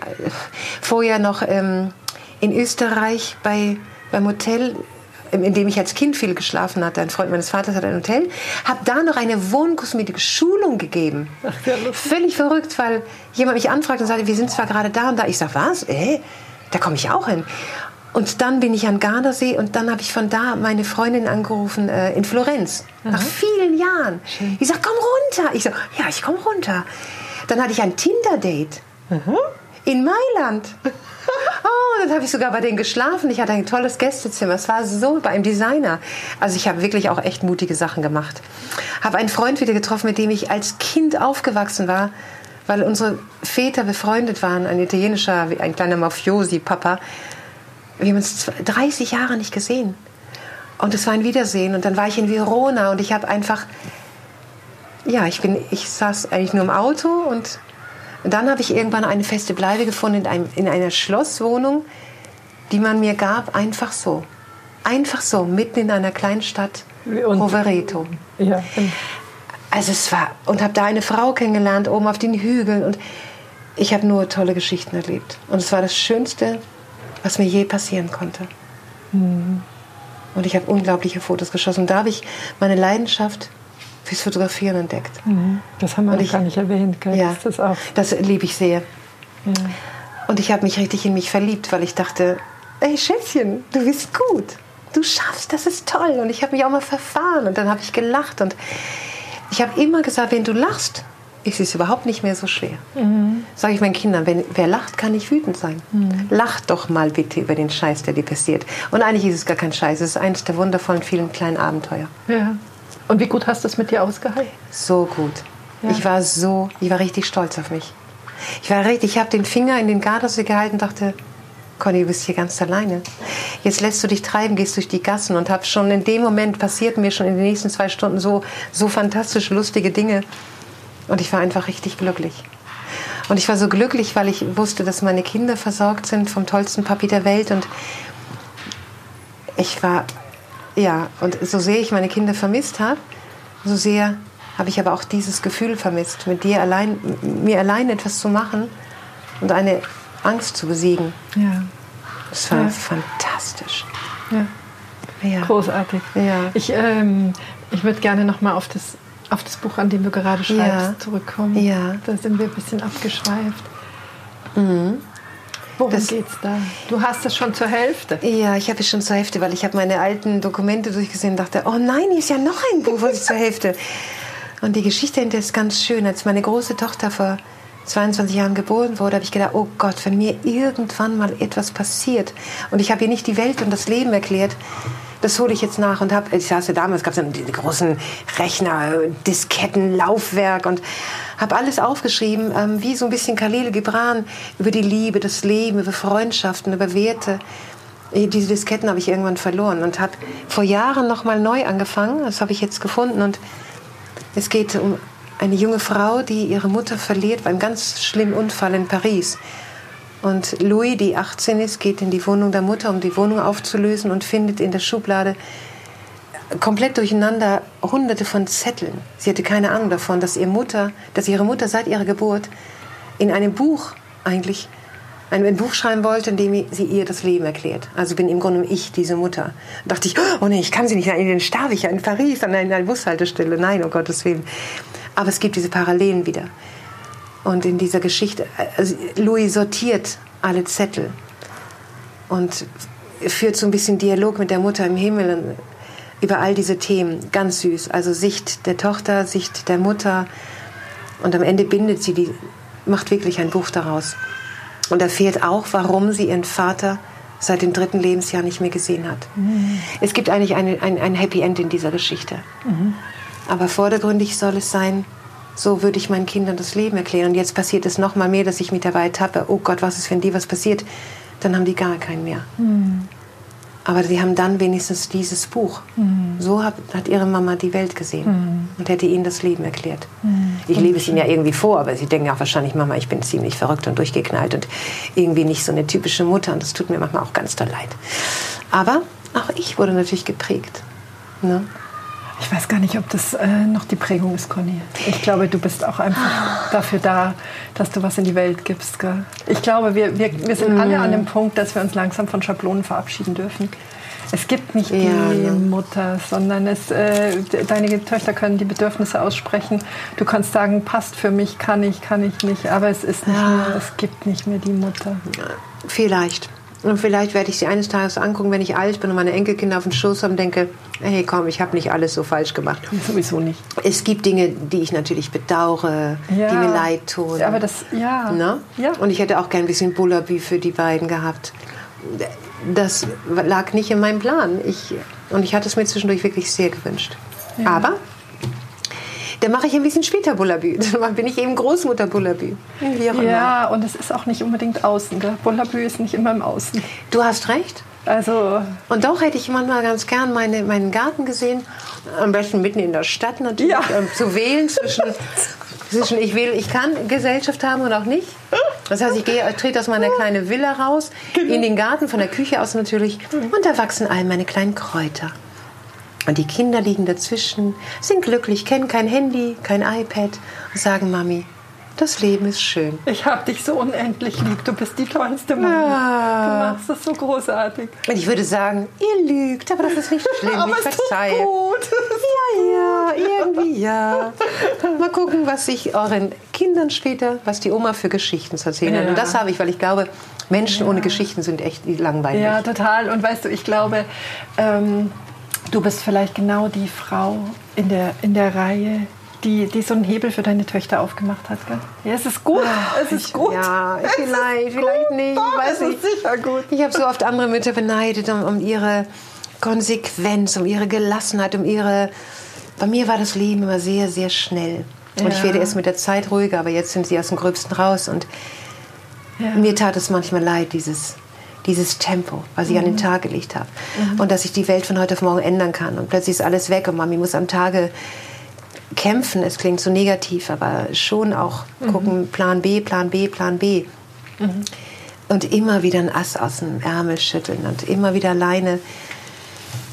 vorher noch ähm, in Österreich bei, beim Hotel, in dem ich als Kind viel geschlafen hatte. Ein Freund meines Vaters hat ein Hotel. Habe da noch eine Wohnkosmetik-Schulung gegeben. Ach. Völlig verrückt, weil jemand mich anfragt und sagte, wir sind zwar gerade da und da. Ich sage, was? Äh, da komme ich auch hin. Und dann bin ich an Gardasee und dann habe ich von da meine Freundin angerufen äh, in Florenz. Nach vielen Jahren. Die sagt, komm runter. Ich so, ja, ich komme runter. Dann hatte ich ein Tinder-Date. In Mailand. Oh, dann habe ich sogar bei denen geschlafen. Ich hatte ein tolles Gästezimmer. Es war so bei einem Designer. Also ich habe wirklich auch echt mutige Sachen gemacht. Habe einen Freund wieder getroffen, mit dem ich als Kind aufgewachsen war, weil unsere Väter befreundet waren. Ein italienischer, ein kleiner Mafiosi-Papa. Wir haben uns 30 Jahre nicht gesehen. Und es war ein Wiedersehen. Und dann war ich in Verona und ich habe einfach, ja, ich bin, ich saß eigentlich nur im Auto und dann habe ich irgendwann eine feste Bleibe gefunden in, einem, in einer Schlosswohnung, die man mir gab, einfach so. Einfach so, mitten in einer Kleinstadt, Und- Rovereto. Ja. Also es war, und habe da eine Frau kennengelernt, oben auf den Hügeln. Und ich habe nur tolle Geschichten erlebt. Und es war das Schönste, was mir je passieren konnte. Und ich habe unglaubliche Fotos geschossen. Und da habe ich meine Leidenschaft fürs Fotografieren entdeckt. Das haben wir ich- gar nicht erwähnt. Gell? Ja, das das liebe ich sehr. Ja. Und ich habe mich richtig in mich verliebt, weil ich dachte, ey Schätzchen, du bist gut. Du schaffst, das ist toll. Und ich habe mich auch mal verfahren und dann habe ich gelacht. Und ich habe immer gesagt, wenn du lachst, ist es überhaupt nicht mehr so schwer. Sage ich meinen Kindern, wenn, wer lacht, kann nicht wütend sein. Lach doch mal bitte über den Scheiß, der dir passiert. Und eigentlich ist es gar kein Scheiß, es ist eines der wundervollen vielen kleinen Abenteuer. ja. Und wie gut hast du es mit dir ausgehalten? So gut. Ja. Ich war so, ich war richtig stolz auf mich. Ich war richtig, ich habe den Finger in den Gardasee gehalten und dachte, Conny, du bist hier ganz alleine. Jetzt lässt du dich treiben, gehst durch die Gassen und hab schon in dem Moment passiert mir schon in den nächsten zwei Stunden so, so fantastisch lustige Dinge. Und ich war einfach richtig glücklich. Und ich war so glücklich, weil ich wusste, dass meine Kinder versorgt sind vom tollsten Papi der Welt. Und ich war, ja, und so sehr ich meine Kinder vermisst habe, so sehr habe ich aber auch dieses Gefühl vermisst, mit dir allein, mir allein etwas zu machen und eine Angst zu besiegen. Ja. Das war Ja. fantastisch. Ja. Ja. Großartig. Ja. Ich, ähm, ich würde gerne noch mal auf das, auf das Buch, an dem du gerade schreibst, Ja. zurückkommen. Ja. Da sind wir ein bisschen abgeschweift. Worum Das- geht's da? Du hast es schon zur Hälfte. Ja, ich habe es schon zur Hälfte, weil ich habe meine alten Dokumente durchgesehen und dachte, oh nein, hier ist ja noch ein Buch, was ist zur Hälfte. Und die Geschichte hinter ist ganz schön. Als meine große Tochter vor 22 Jahren geboren wurde, habe ich gedacht, oh Gott, wenn mir irgendwann mal etwas passiert und ich habe ihr nicht die Welt und das Leben erklärt, das hole ich jetzt nach und habe, ich saß ja damals, gab es dann diese großen Rechner, Disketten, Laufwerk und habe alles aufgeschrieben, ähm, wie so ein bisschen Khalil Gibran über die Liebe, das Leben, über Freundschaften, über Werte. Äh, Diese Disketten habe ich irgendwann verloren und habe vor Jahren noch mal neu angefangen. Das habe ich jetzt gefunden und es geht um eine junge Frau, die ihre Mutter verliert bei einem ganz schlimmen Unfall in Paris. Und Louis, die 18 ist, geht in die Wohnung der Mutter, um die Wohnung aufzulösen und findet in der Schublade komplett durcheinander hunderte von Zetteln. Sie hatte keine Ahnung davon, dass, ihr Mutter, dass ihre Mutter seit ihrer Geburt in einem Buch eigentlich ein, Buch schreiben wollte, in dem sie ihr das Leben erklärt. Also bin im Grunde ich diese Mutter. Da dachte ich, oh nee, ich kann sie nicht, nein, dann sterbe ich ja in Paris an einer Bushaltestelle. Nein, um Gottes Willen. Aber es gibt diese Parallelen wieder. Und in dieser Geschichte, also Louis sortiert alle Zettel und führt so ein bisschen Dialog mit der Mutter im Himmel über all diese Themen. Ganz süß. Also Sicht der Tochter, Sicht der Mutter. Und am Ende bindet sie die, macht wirklich ein Buch daraus. Und erfährt auch, warum sie ihren Vater seit dem dritten Lebensjahr nicht mehr gesehen hat. Es gibt eigentlich eine, ein, ein Happy End in dieser Geschichte. Aber vordergründig soll es sein, so würde ich meinen Kindern das Leben erklären. Und jetzt passiert es noch mal mehr, dass ich mich dabei tappe, oh Gott, was ist, wenn dir was passiert? Dann haben die gar keinen mehr. Aber sie haben dann wenigstens dieses Buch. So hat, hat ihre Mama die Welt gesehen und hätte ihnen das Leben erklärt. Ich lebe es ihnen ja irgendwie vor, aber sie denken auch wahrscheinlich, Mama, ich bin ziemlich verrückt und durchgeknallt und irgendwie nicht so eine typische Mutter. Und das tut mir manchmal auch ganz doll leid. Aber auch ich wurde natürlich geprägt. Ne? Ich weiß gar nicht, ob das äh, noch die Prägung ist, Conny. Ich glaube, du bist auch einfach dafür da, dass du was in die Welt gibst. Gell? Ich glaube, wir, wir, wir sind alle an dem Punkt, dass wir uns langsam von Schablonen verabschieden dürfen. Es gibt nicht die Ja, ne. Mutter, sondern es, äh, de- deine Töchter können die Bedürfnisse aussprechen. Du kannst sagen, passt für mich, kann ich, kann ich nicht. Aber es ist nicht mehr, es gibt nicht mehr die Mutter. Vielleicht. Und vielleicht werde ich sie eines Tages angucken, wenn ich alt bin und meine Enkelkinder auf dem Schoß haben denke, hey komm, ich habe nicht alles so falsch gemacht. Sowieso nicht. Es gibt Dinge, die ich natürlich bedauere, Ja. die mir leid tun. Aber das, ja. Ne? ja. Und ich hätte auch gern ein bisschen Bullabü für die beiden gehabt. Das lag nicht in meinem Plan. Ich, und ich hatte es mir zwischendurch wirklich sehr gewünscht. Aber dann mache ich ein bisschen später Bullabü. Dann bin ich eben Großmutter Bullabü. Ja, und es ist auch nicht unbedingt außen. Gell? Bullabü ist nicht immer im Außen. Du hast recht. Also, Und doch hätte ich manchmal ganz gern meine, meinen Garten gesehen. Am besten mitten in der Stadt natürlich. Ja. ähm, zu wählen zwischen, zwischen ich will, ich kann Gesellschaft haben und auch nicht. Das heißt, ich gehe, trete aus meiner kleinen Villa raus, in den Garten, von der Küche aus natürlich. Und da wachsen all meine kleinen Kräuter. Und die Kinder liegen dazwischen, sind glücklich, kennen kein Handy, kein iPad und sagen, Mami, das Leben ist schön. ich habe dich so unendlich lieb. Du bist die tollste Mama. Ja. Du machst das so großartig. Und ich würde sagen, ihr lügt, aber das ist nicht schlimm, Aber ich es tut verzeihe. gut. Ja, ja, irgendwie ja. Mal gucken, was ich euren Kindern später, was die Oma für Geschichten zu erzählen hat. Ja. Und das habe ich, weil ich glaube, Menschen ohne Geschichten sind echt langweilig. Ja, total. Und weißt du, ich glaube, ähm, du bist vielleicht genau die Frau in der, in der Reihe, die, die so einen Hebel für deine Töchter aufgemacht hat. Gell? Ja, es ist gut. es ist gut. Ja, Es vielleicht, vielleicht nicht. Doch, weiß es ich. ist sicher gut. Ich habe so oft andere Mütter beneidet um, um ihre Konsequenz, um ihre Gelassenheit, um ihre. Bei mir war das Leben immer sehr, sehr schnell. Und ich Ja. werde erst mit der Zeit ruhiger, aber jetzt sind sie aus dem Gröbsten raus. Und Ja. mir tat es manchmal leid, dieses, dieses Tempo, was ich an den Tag gelegt habe. Und dass ich die Welt von heute auf morgen ändern kann. Und plötzlich ist alles weg und Mami muss am Tage kämpfen, es klingt so negativ, aber schon auch mhm. gucken, Plan B, Plan B, Plan B. Mhm. Und immer wieder ein Ass aus dem Ärmel schütteln und immer wieder alleine.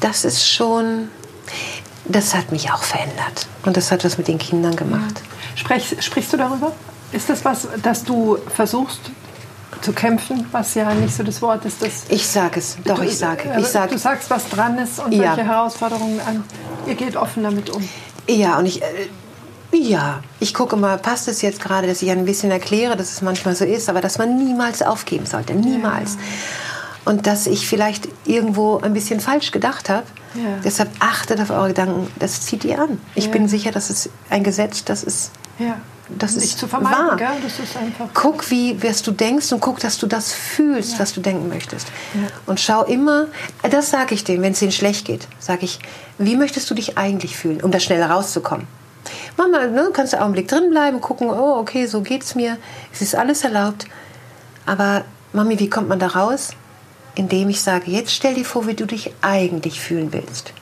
Das ist schon, das hat mich auch verändert. Und das hat was mit den Kindern gemacht. Sprech, sprichst du darüber? Ist das was, dass du versuchst zu kämpfen, was ja nicht so das Wort ist? Das ich sage es, doch, du, ich sage. Ich sag, du sagst, was dran ist und ja. welche Herausforderungen an. Ihr geht offen damit um. Ja, und ich. Äh, ja, ich gucke mal, passt es jetzt gerade, dass ich ein bisschen erkläre, dass es manchmal so ist, aber dass man niemals aufgeben sollte, niemals. Ja. Und dass ich vielleicht irgendwo ein bisschen falsch gedacht habe. Ja. Deshalb achtet auf eure Gedanken, das zieht ihr an. Ich bin sicher, dass es ein Gesetz, das ist das ist zu vermeiden, wahr. Gell? Das ist einfach guck, wie was du denkst und guck, dass du das fühlst, ja. was du denken möchtest. Ja. Und schau immer, das sage ich dem, wenn es ihnen schlecht geht, sage ich, wie möchtest du dich eigentlich fühlen, um da schneller rauszukommen? Mama, ne, kannst du einen Augenblick drin bleiben, gucken, oh, okay, so geht's mir, es ist alles erlaubt. Aber Mami, wie kommt man da raus? Indem ich sage, jetzt stell dir vor, wie du dich eigentlich fühlen willst.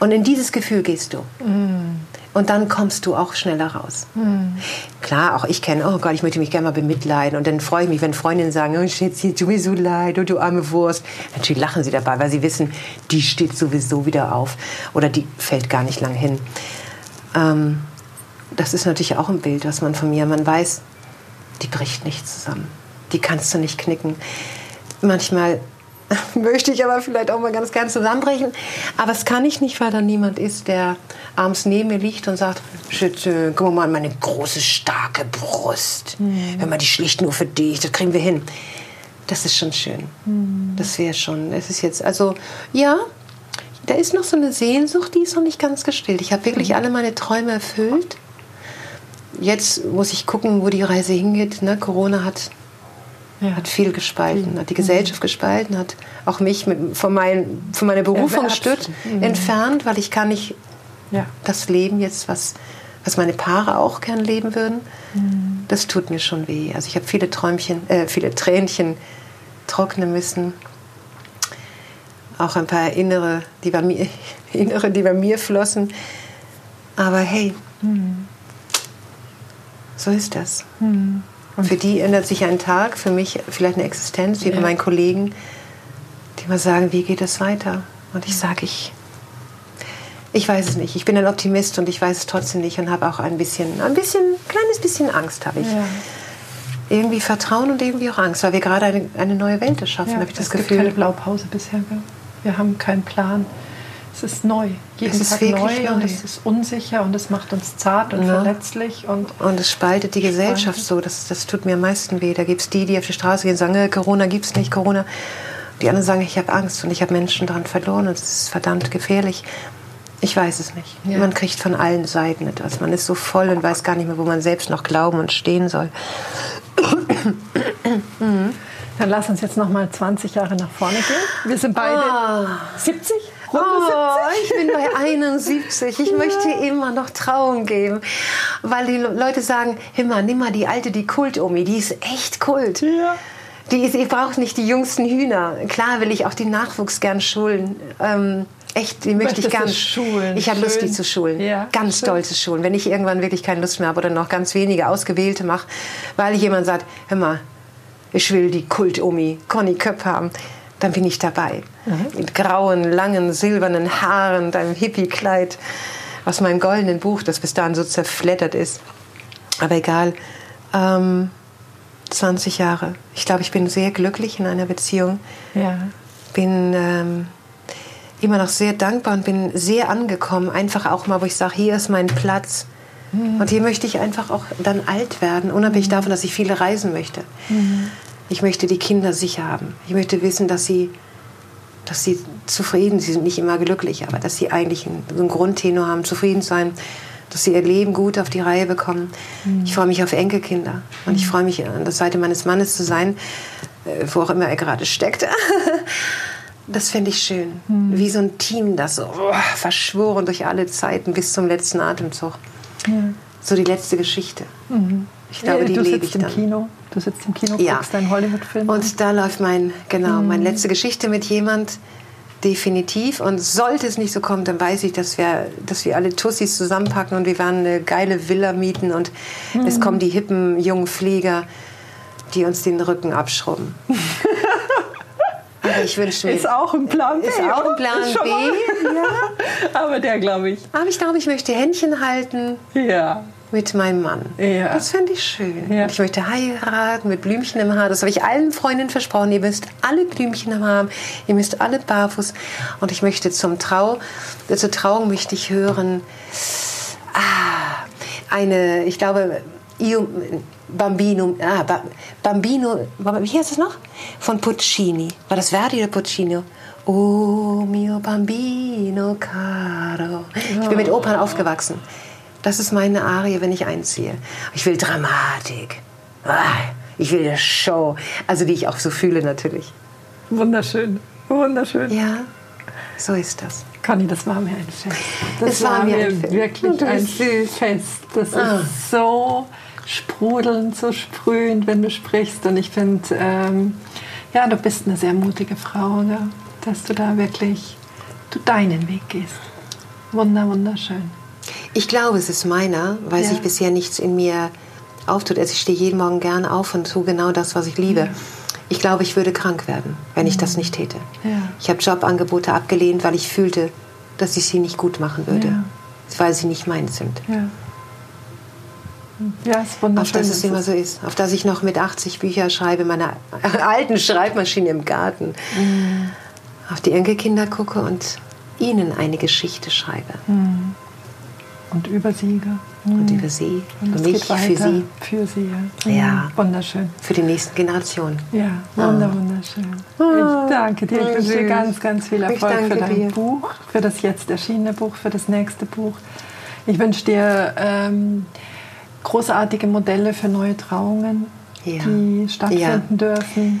Und in dieses Gefühl gehst du. Mm. Und dann kommst du auch schneller raus. Mm. Klar, auch ich kenne, oh Gott, ich möchte mich gerne mal bemitleiden. Und dann freue ich mich, wenn Freundinnen sagen, oh Schätzi, tut mir so leid, oh du arme Wurst. Natürlich lachen sie dabei, weil sie wissen, die steht sowieso wieder auf. Oder die fällt gar nicht lang hin. Ähm, das ist natürlich auch ein Bild, was man von mir, man weiß, die bricht nicht zusammen. Die kannst du nicht knicken. Manchmal möchte ich aber vielleicht auch mal ganz gern zusammenbrechen. Aber es kann ich nicht, weil da niemand ist, der abends neben mir liegt und sagt, Schütze, guck mal an meine große, starke Brust. Mhm. Wenn man die schlicht nur für dich, das kriegen wir hin. Das ist schon schön. Mhm. Das wäre schon, es ist jetzt, also ja, da ist noch so eine Sehnsucht, die ist noch nicht ganz gestillt. Ich habe wirklich mhm. alle meine Träume erfüllt. Jetzt muss ich gucken, wo die Reise hingeht. Ne? Corona hat ja. hat viel gespalten, hat die Gesellschaft mhm. gespalten, hat auch mich mit, von, mein, von meiner Berufung ja, mhm. entfernt, weil ich kann nicht ja. das Leben jetzt, was, was meine Paare auch gern leben würden. Mhm. Das tut mir schon weh. Also ich habe viele Träumchen, äh, viele Tränchen trocknen müssen. Auch ein paar innere, die bei mir, innere, die bei mir flossen. Aber hey, mhm. so ist das. Und für die ändert sich ein Tag, für mich vielleicht eine Existenz, wie ja. bei meinen Kollegen, die mal sagen, wie geht es weiter? Und ich sage, ich, ich weiß es nicht. Ich bin ein Optimist und ich weiß es trotzdem nicht und habe auch ein bisschen, ein bisschen, kleines bisschen Angst habe ich. Ja. Irgendwie Vertrauen und irgendwie auch Angst, weil wir gerade eine, eine neue Welt erschaffen, ja, habe ich das es Gefühl. Gibt keine Blaupause bisher. Wir haben keinen Plan. Es ist neu. Jeden es Tag neu, neu, und es ist unsicher und es macht uns zart und ja. verletzlich. Und, und es spaltet die spaltet. Gesellschaft so. Das, das tut mir am meisten weh. Da gibt es die, die auf die Straße gehen und sagen, äh, Corona gibt es nicht, Corona. Die anderen sagen, ich habe Angst und ich habe Menschen daran verloren und es ist verdammt gefährlich. Ich weiß es nicht. Ja. Man kriegt von allen Seiten etwas. Man ist so voll und weiß gar nicht mehr, wo man selbst noch glauben und stehen soll. Dann lass uns jetzt noch mal 20 Jahre nach vorne gehen. Wir sind beide ah. 70. Oh, ich bin bei 71. Ich möchte immer noch Traum geben. Weil die Leute sagen, Himmer, nimm mal die alte, die Kult-Omi, die ist echt Kult. Ja. Die ist, ich brauche nicht die jüngsten Hühner. Klar will ich auch den Nachwuchs gern schulen. Ähm, echt, die möchte ich gern. Schulen. Ich habe Lust, die zu schulen. Ja, ganz schön. stolze Schulen. Wenn ich irgendwann wirklich keine Lust mehr habe oder noch ganz wenige ausgewählte mache, weil jemand sagt, hör mal, ich will die Kult-Omi Conny Köpp haben dann bin ich dabei. Mhm. Mit grauen, langen, silbernen Haaren, deinem Hippie-Kleid aus meinem goldenen Buch, das bis dahin so zerflettert ist. Aber egal. Ähm, 20 Jahre. Ich glaube, ich bin sehr glücklich in einer Beziehung. Ja. Bin ähm, immer noch sehr dankbar und bin sehr angekommen. Einfach auch mal, wo ich sage, hier ist mein Platz. Mhm. Und hier möchte ich einfach auch dann alt werden, unabhängig mhm. davon, dass ich viele reisen möchte. Mhm. Ich möchte die Kinder sicher haben. Ich möchte wissen, dass sie, dass sie zufrieden, sie sind nicht immer glücklich, aber dass sie eigentlich einen, einen Grundtenor haben, zufrieden sein, dass sie ihr Leben gut auf die Reihe bekommen. Mhm. Ich freue mich auf Enkelkinder und ich freue mich, an der Seite meines Mannes zu sein, äh, wo auch immer er gerade steckt. Das fände ich schön. Mhm. Wie so ein Team, das so oh, verschworen durch alle Zeiten bis zum letzten Atemzug. Ja. So die letzte Geschichte. Mhm. Ich glaube, die lebe ich dann. Kino. Du sitzt im Kino, ja. guckst deinen Hollywood-Film. Und da läuft mein, genau, mhm. meine letzte Geschichte mit jemand, definitiv. Und sollte es nicht so kommen, dann weiß ich, dass wir, dass wir alle Tussis zusammenpacken und wir werden eine geile Villa mieten und mhm. es kommen die hippen jungen Flieger, die uns den Rücken abschrubben. Aber ich wünsche mir. Ist auch ein Plan B. Ist auch ein Plan B. Ja. Aber der glaube ich. Aber ich glaube, ich möchte Händchen halten. Ja mit meinem Mann. Ja. Das fände ich schön. Ja. Ich möchte heiraten mit Blümchen im Haar. Das habe ich allen Freundinnen versprochen. Ihr müsst alle Blümchen im Haar haben. Ihr müsst alle barfuß. Und ich möchte zum Trau, zur Trauung möchte ich hören, ah, eine, ich glaube, Io, Bambino, ah, Bambino, wie heißt es noch? Von Puccini. War das Verdi oder Puccini? Oh mio bambino caro. Ich bin mit Opern aufgewachsen. Das ist meine Arie, wenn ich einziehe. Ich will Dramatik. Ah, ich will eine Show. Also die ich auch so fühle natürlich. Wunderschön. Wunderschön. Ja, so ist das. Conny, das war mir ein Fest. Das, das war, mir ein wirklich ein Fest. Das ah. ist so sprudelnd, so sprühend, wenn du sprichst. Und ich finde, ähm, ja, du bist eine sehr mutige Frau, ja? dass du da wirklich du deinen Weg gehst. Wunder, wunderschön. Ich glaube, es ist meiner, weil ja. sich bisher nichts in mir auftut. Also ich stehe jeden Morgen gern auf und tue genau das, was ich liebe. Ich glaube, ich würde krank werden, wenn ich das nicht täte. Ja. Ich habe Jobangebote abgelehnt, weil ich fühlte, dass ich sie nicht gut machen würde, ja. weil sie nicht meins sind. Ja. Ja, ist wunderschön. Auf dass es immer so ist. Auf dass ich noch mit 80 Bücher schreibe, meiner alten Schreibmaschine im Garten. Mhm. Auf die Enkelkinder gucke und ihnen eine Geschichte schreibe. Mhm. Und über sie. Und über sie. Und, und mich für sie. Für sie, ja. ja. Wunderschön. Für die nächsten Generationen. Ja, wunder, oh. wunderschön. Ich danke dir. Ich wünsche dir ganz, ganz viel Erfolg für dein dir. Buch, für das jetzt erschienene Buch, für das nächste Buch. Ich wünsche dir ähm, großartige Modelle für neue Trauungen, ja. die stattfinden ja. dürfen.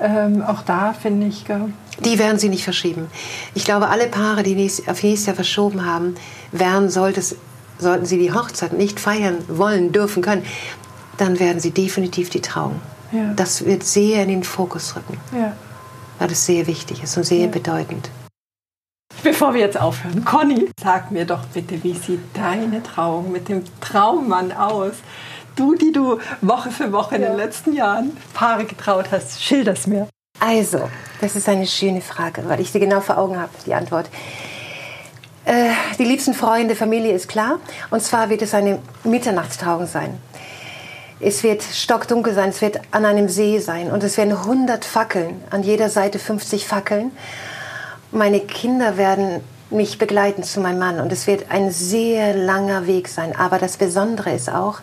Ähm, auch da finde ich. Die werden sie nicht verschieben. Ich glaube, alle Paare, die nächst, auf nächstes Jahr verschoben haben, werden, sollte es, sollten sie die Hochzeit nicht feiern wollen, dürfen, können, dann werden sie definitiv die Trauung. Ja. Das wird sehr in den Fokus rücken. Ja. Weil das sehr wichtig ist und sehr ja. bedeutend. Bevor wir jetzt aufhören, Conny, sag mir doch bitte, wie sieht deine Trauung mit dem Traummann aus? Du, die du Woche für Woche in den letzten Jahren Paare getraut hast, schilder's mir. Also, das ist eine schöne Frage, weil ich sie genau vor Augen habe, die Antwort. Äh, die liebsten Freunde, Familie ist klar. Und zwar wird es eine Mitternachtstrauung sein. Es wird stockdunkel sein, es wird an einem See sein und es werden 100 Fackeln, an jeder Seite 50 Fackeln. Meine Kinder werden mich begleiten zu meinem Mann und es wird ein sehr langer Weg sein. Aber das Besondere ist auch,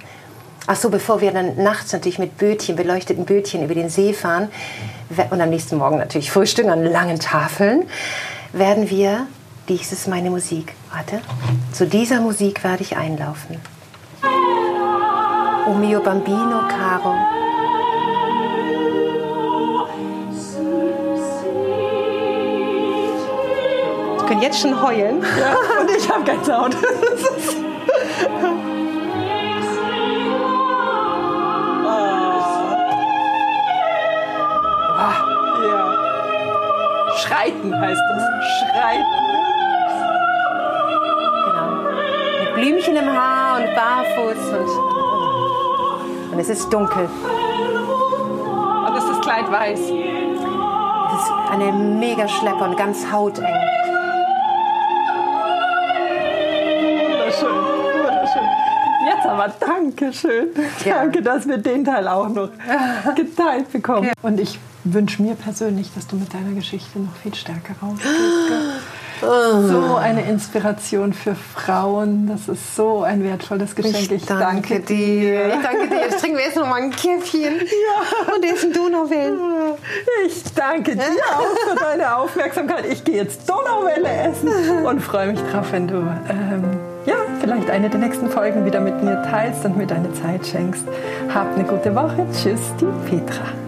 ach so, bevor wir dann nachts natürlich mit Bötchen, beleuchteten Bötchen über den See fahren und am nächsten Morgen natürlich frühstücken an langen Tafeln, werden wir dies ist meine Musik. Warte. Zu dieser Musik werde ich einlaufen. O mio bambino caro. Ich kann jetzt schon heulen. Ja, und ich habe kein Schreiten heißt das. Schreiten. Blümchen im Haar und barfuß und, und es ist dunkel. Und ist das Kleid weiß? Es ist eine mega Schlepper und ganz hauteng. Wunderschön, wunderschön. Jetzt aber danke schön. Ja. Danke, dass wir den Teil auch noch geteilt bekommen. Ja. Und ich wünsche mir persönlich, dass du mit deiner Geschichte noch viel stärker rausgehst. So eine Inspiration für Frauen. Das ist so ein wertvolles Geschenk. Ich, ich danke, dir. Ich danke dir. Jetzt trinken wir jetzt noch mal ein Käffchen ja. und essen Donauwellen. Ich danke dir auch für deine Aufmerksamkeit. Ich gehe jetzt Donauwelle essen und freue mich drauf, wenn du ähm, ja, vielleicht eine der nächsten Folgen wieder mit mir teilst und mir deine Zeit schenkst. Habt eine gute Woche. Tschüss, die Petra.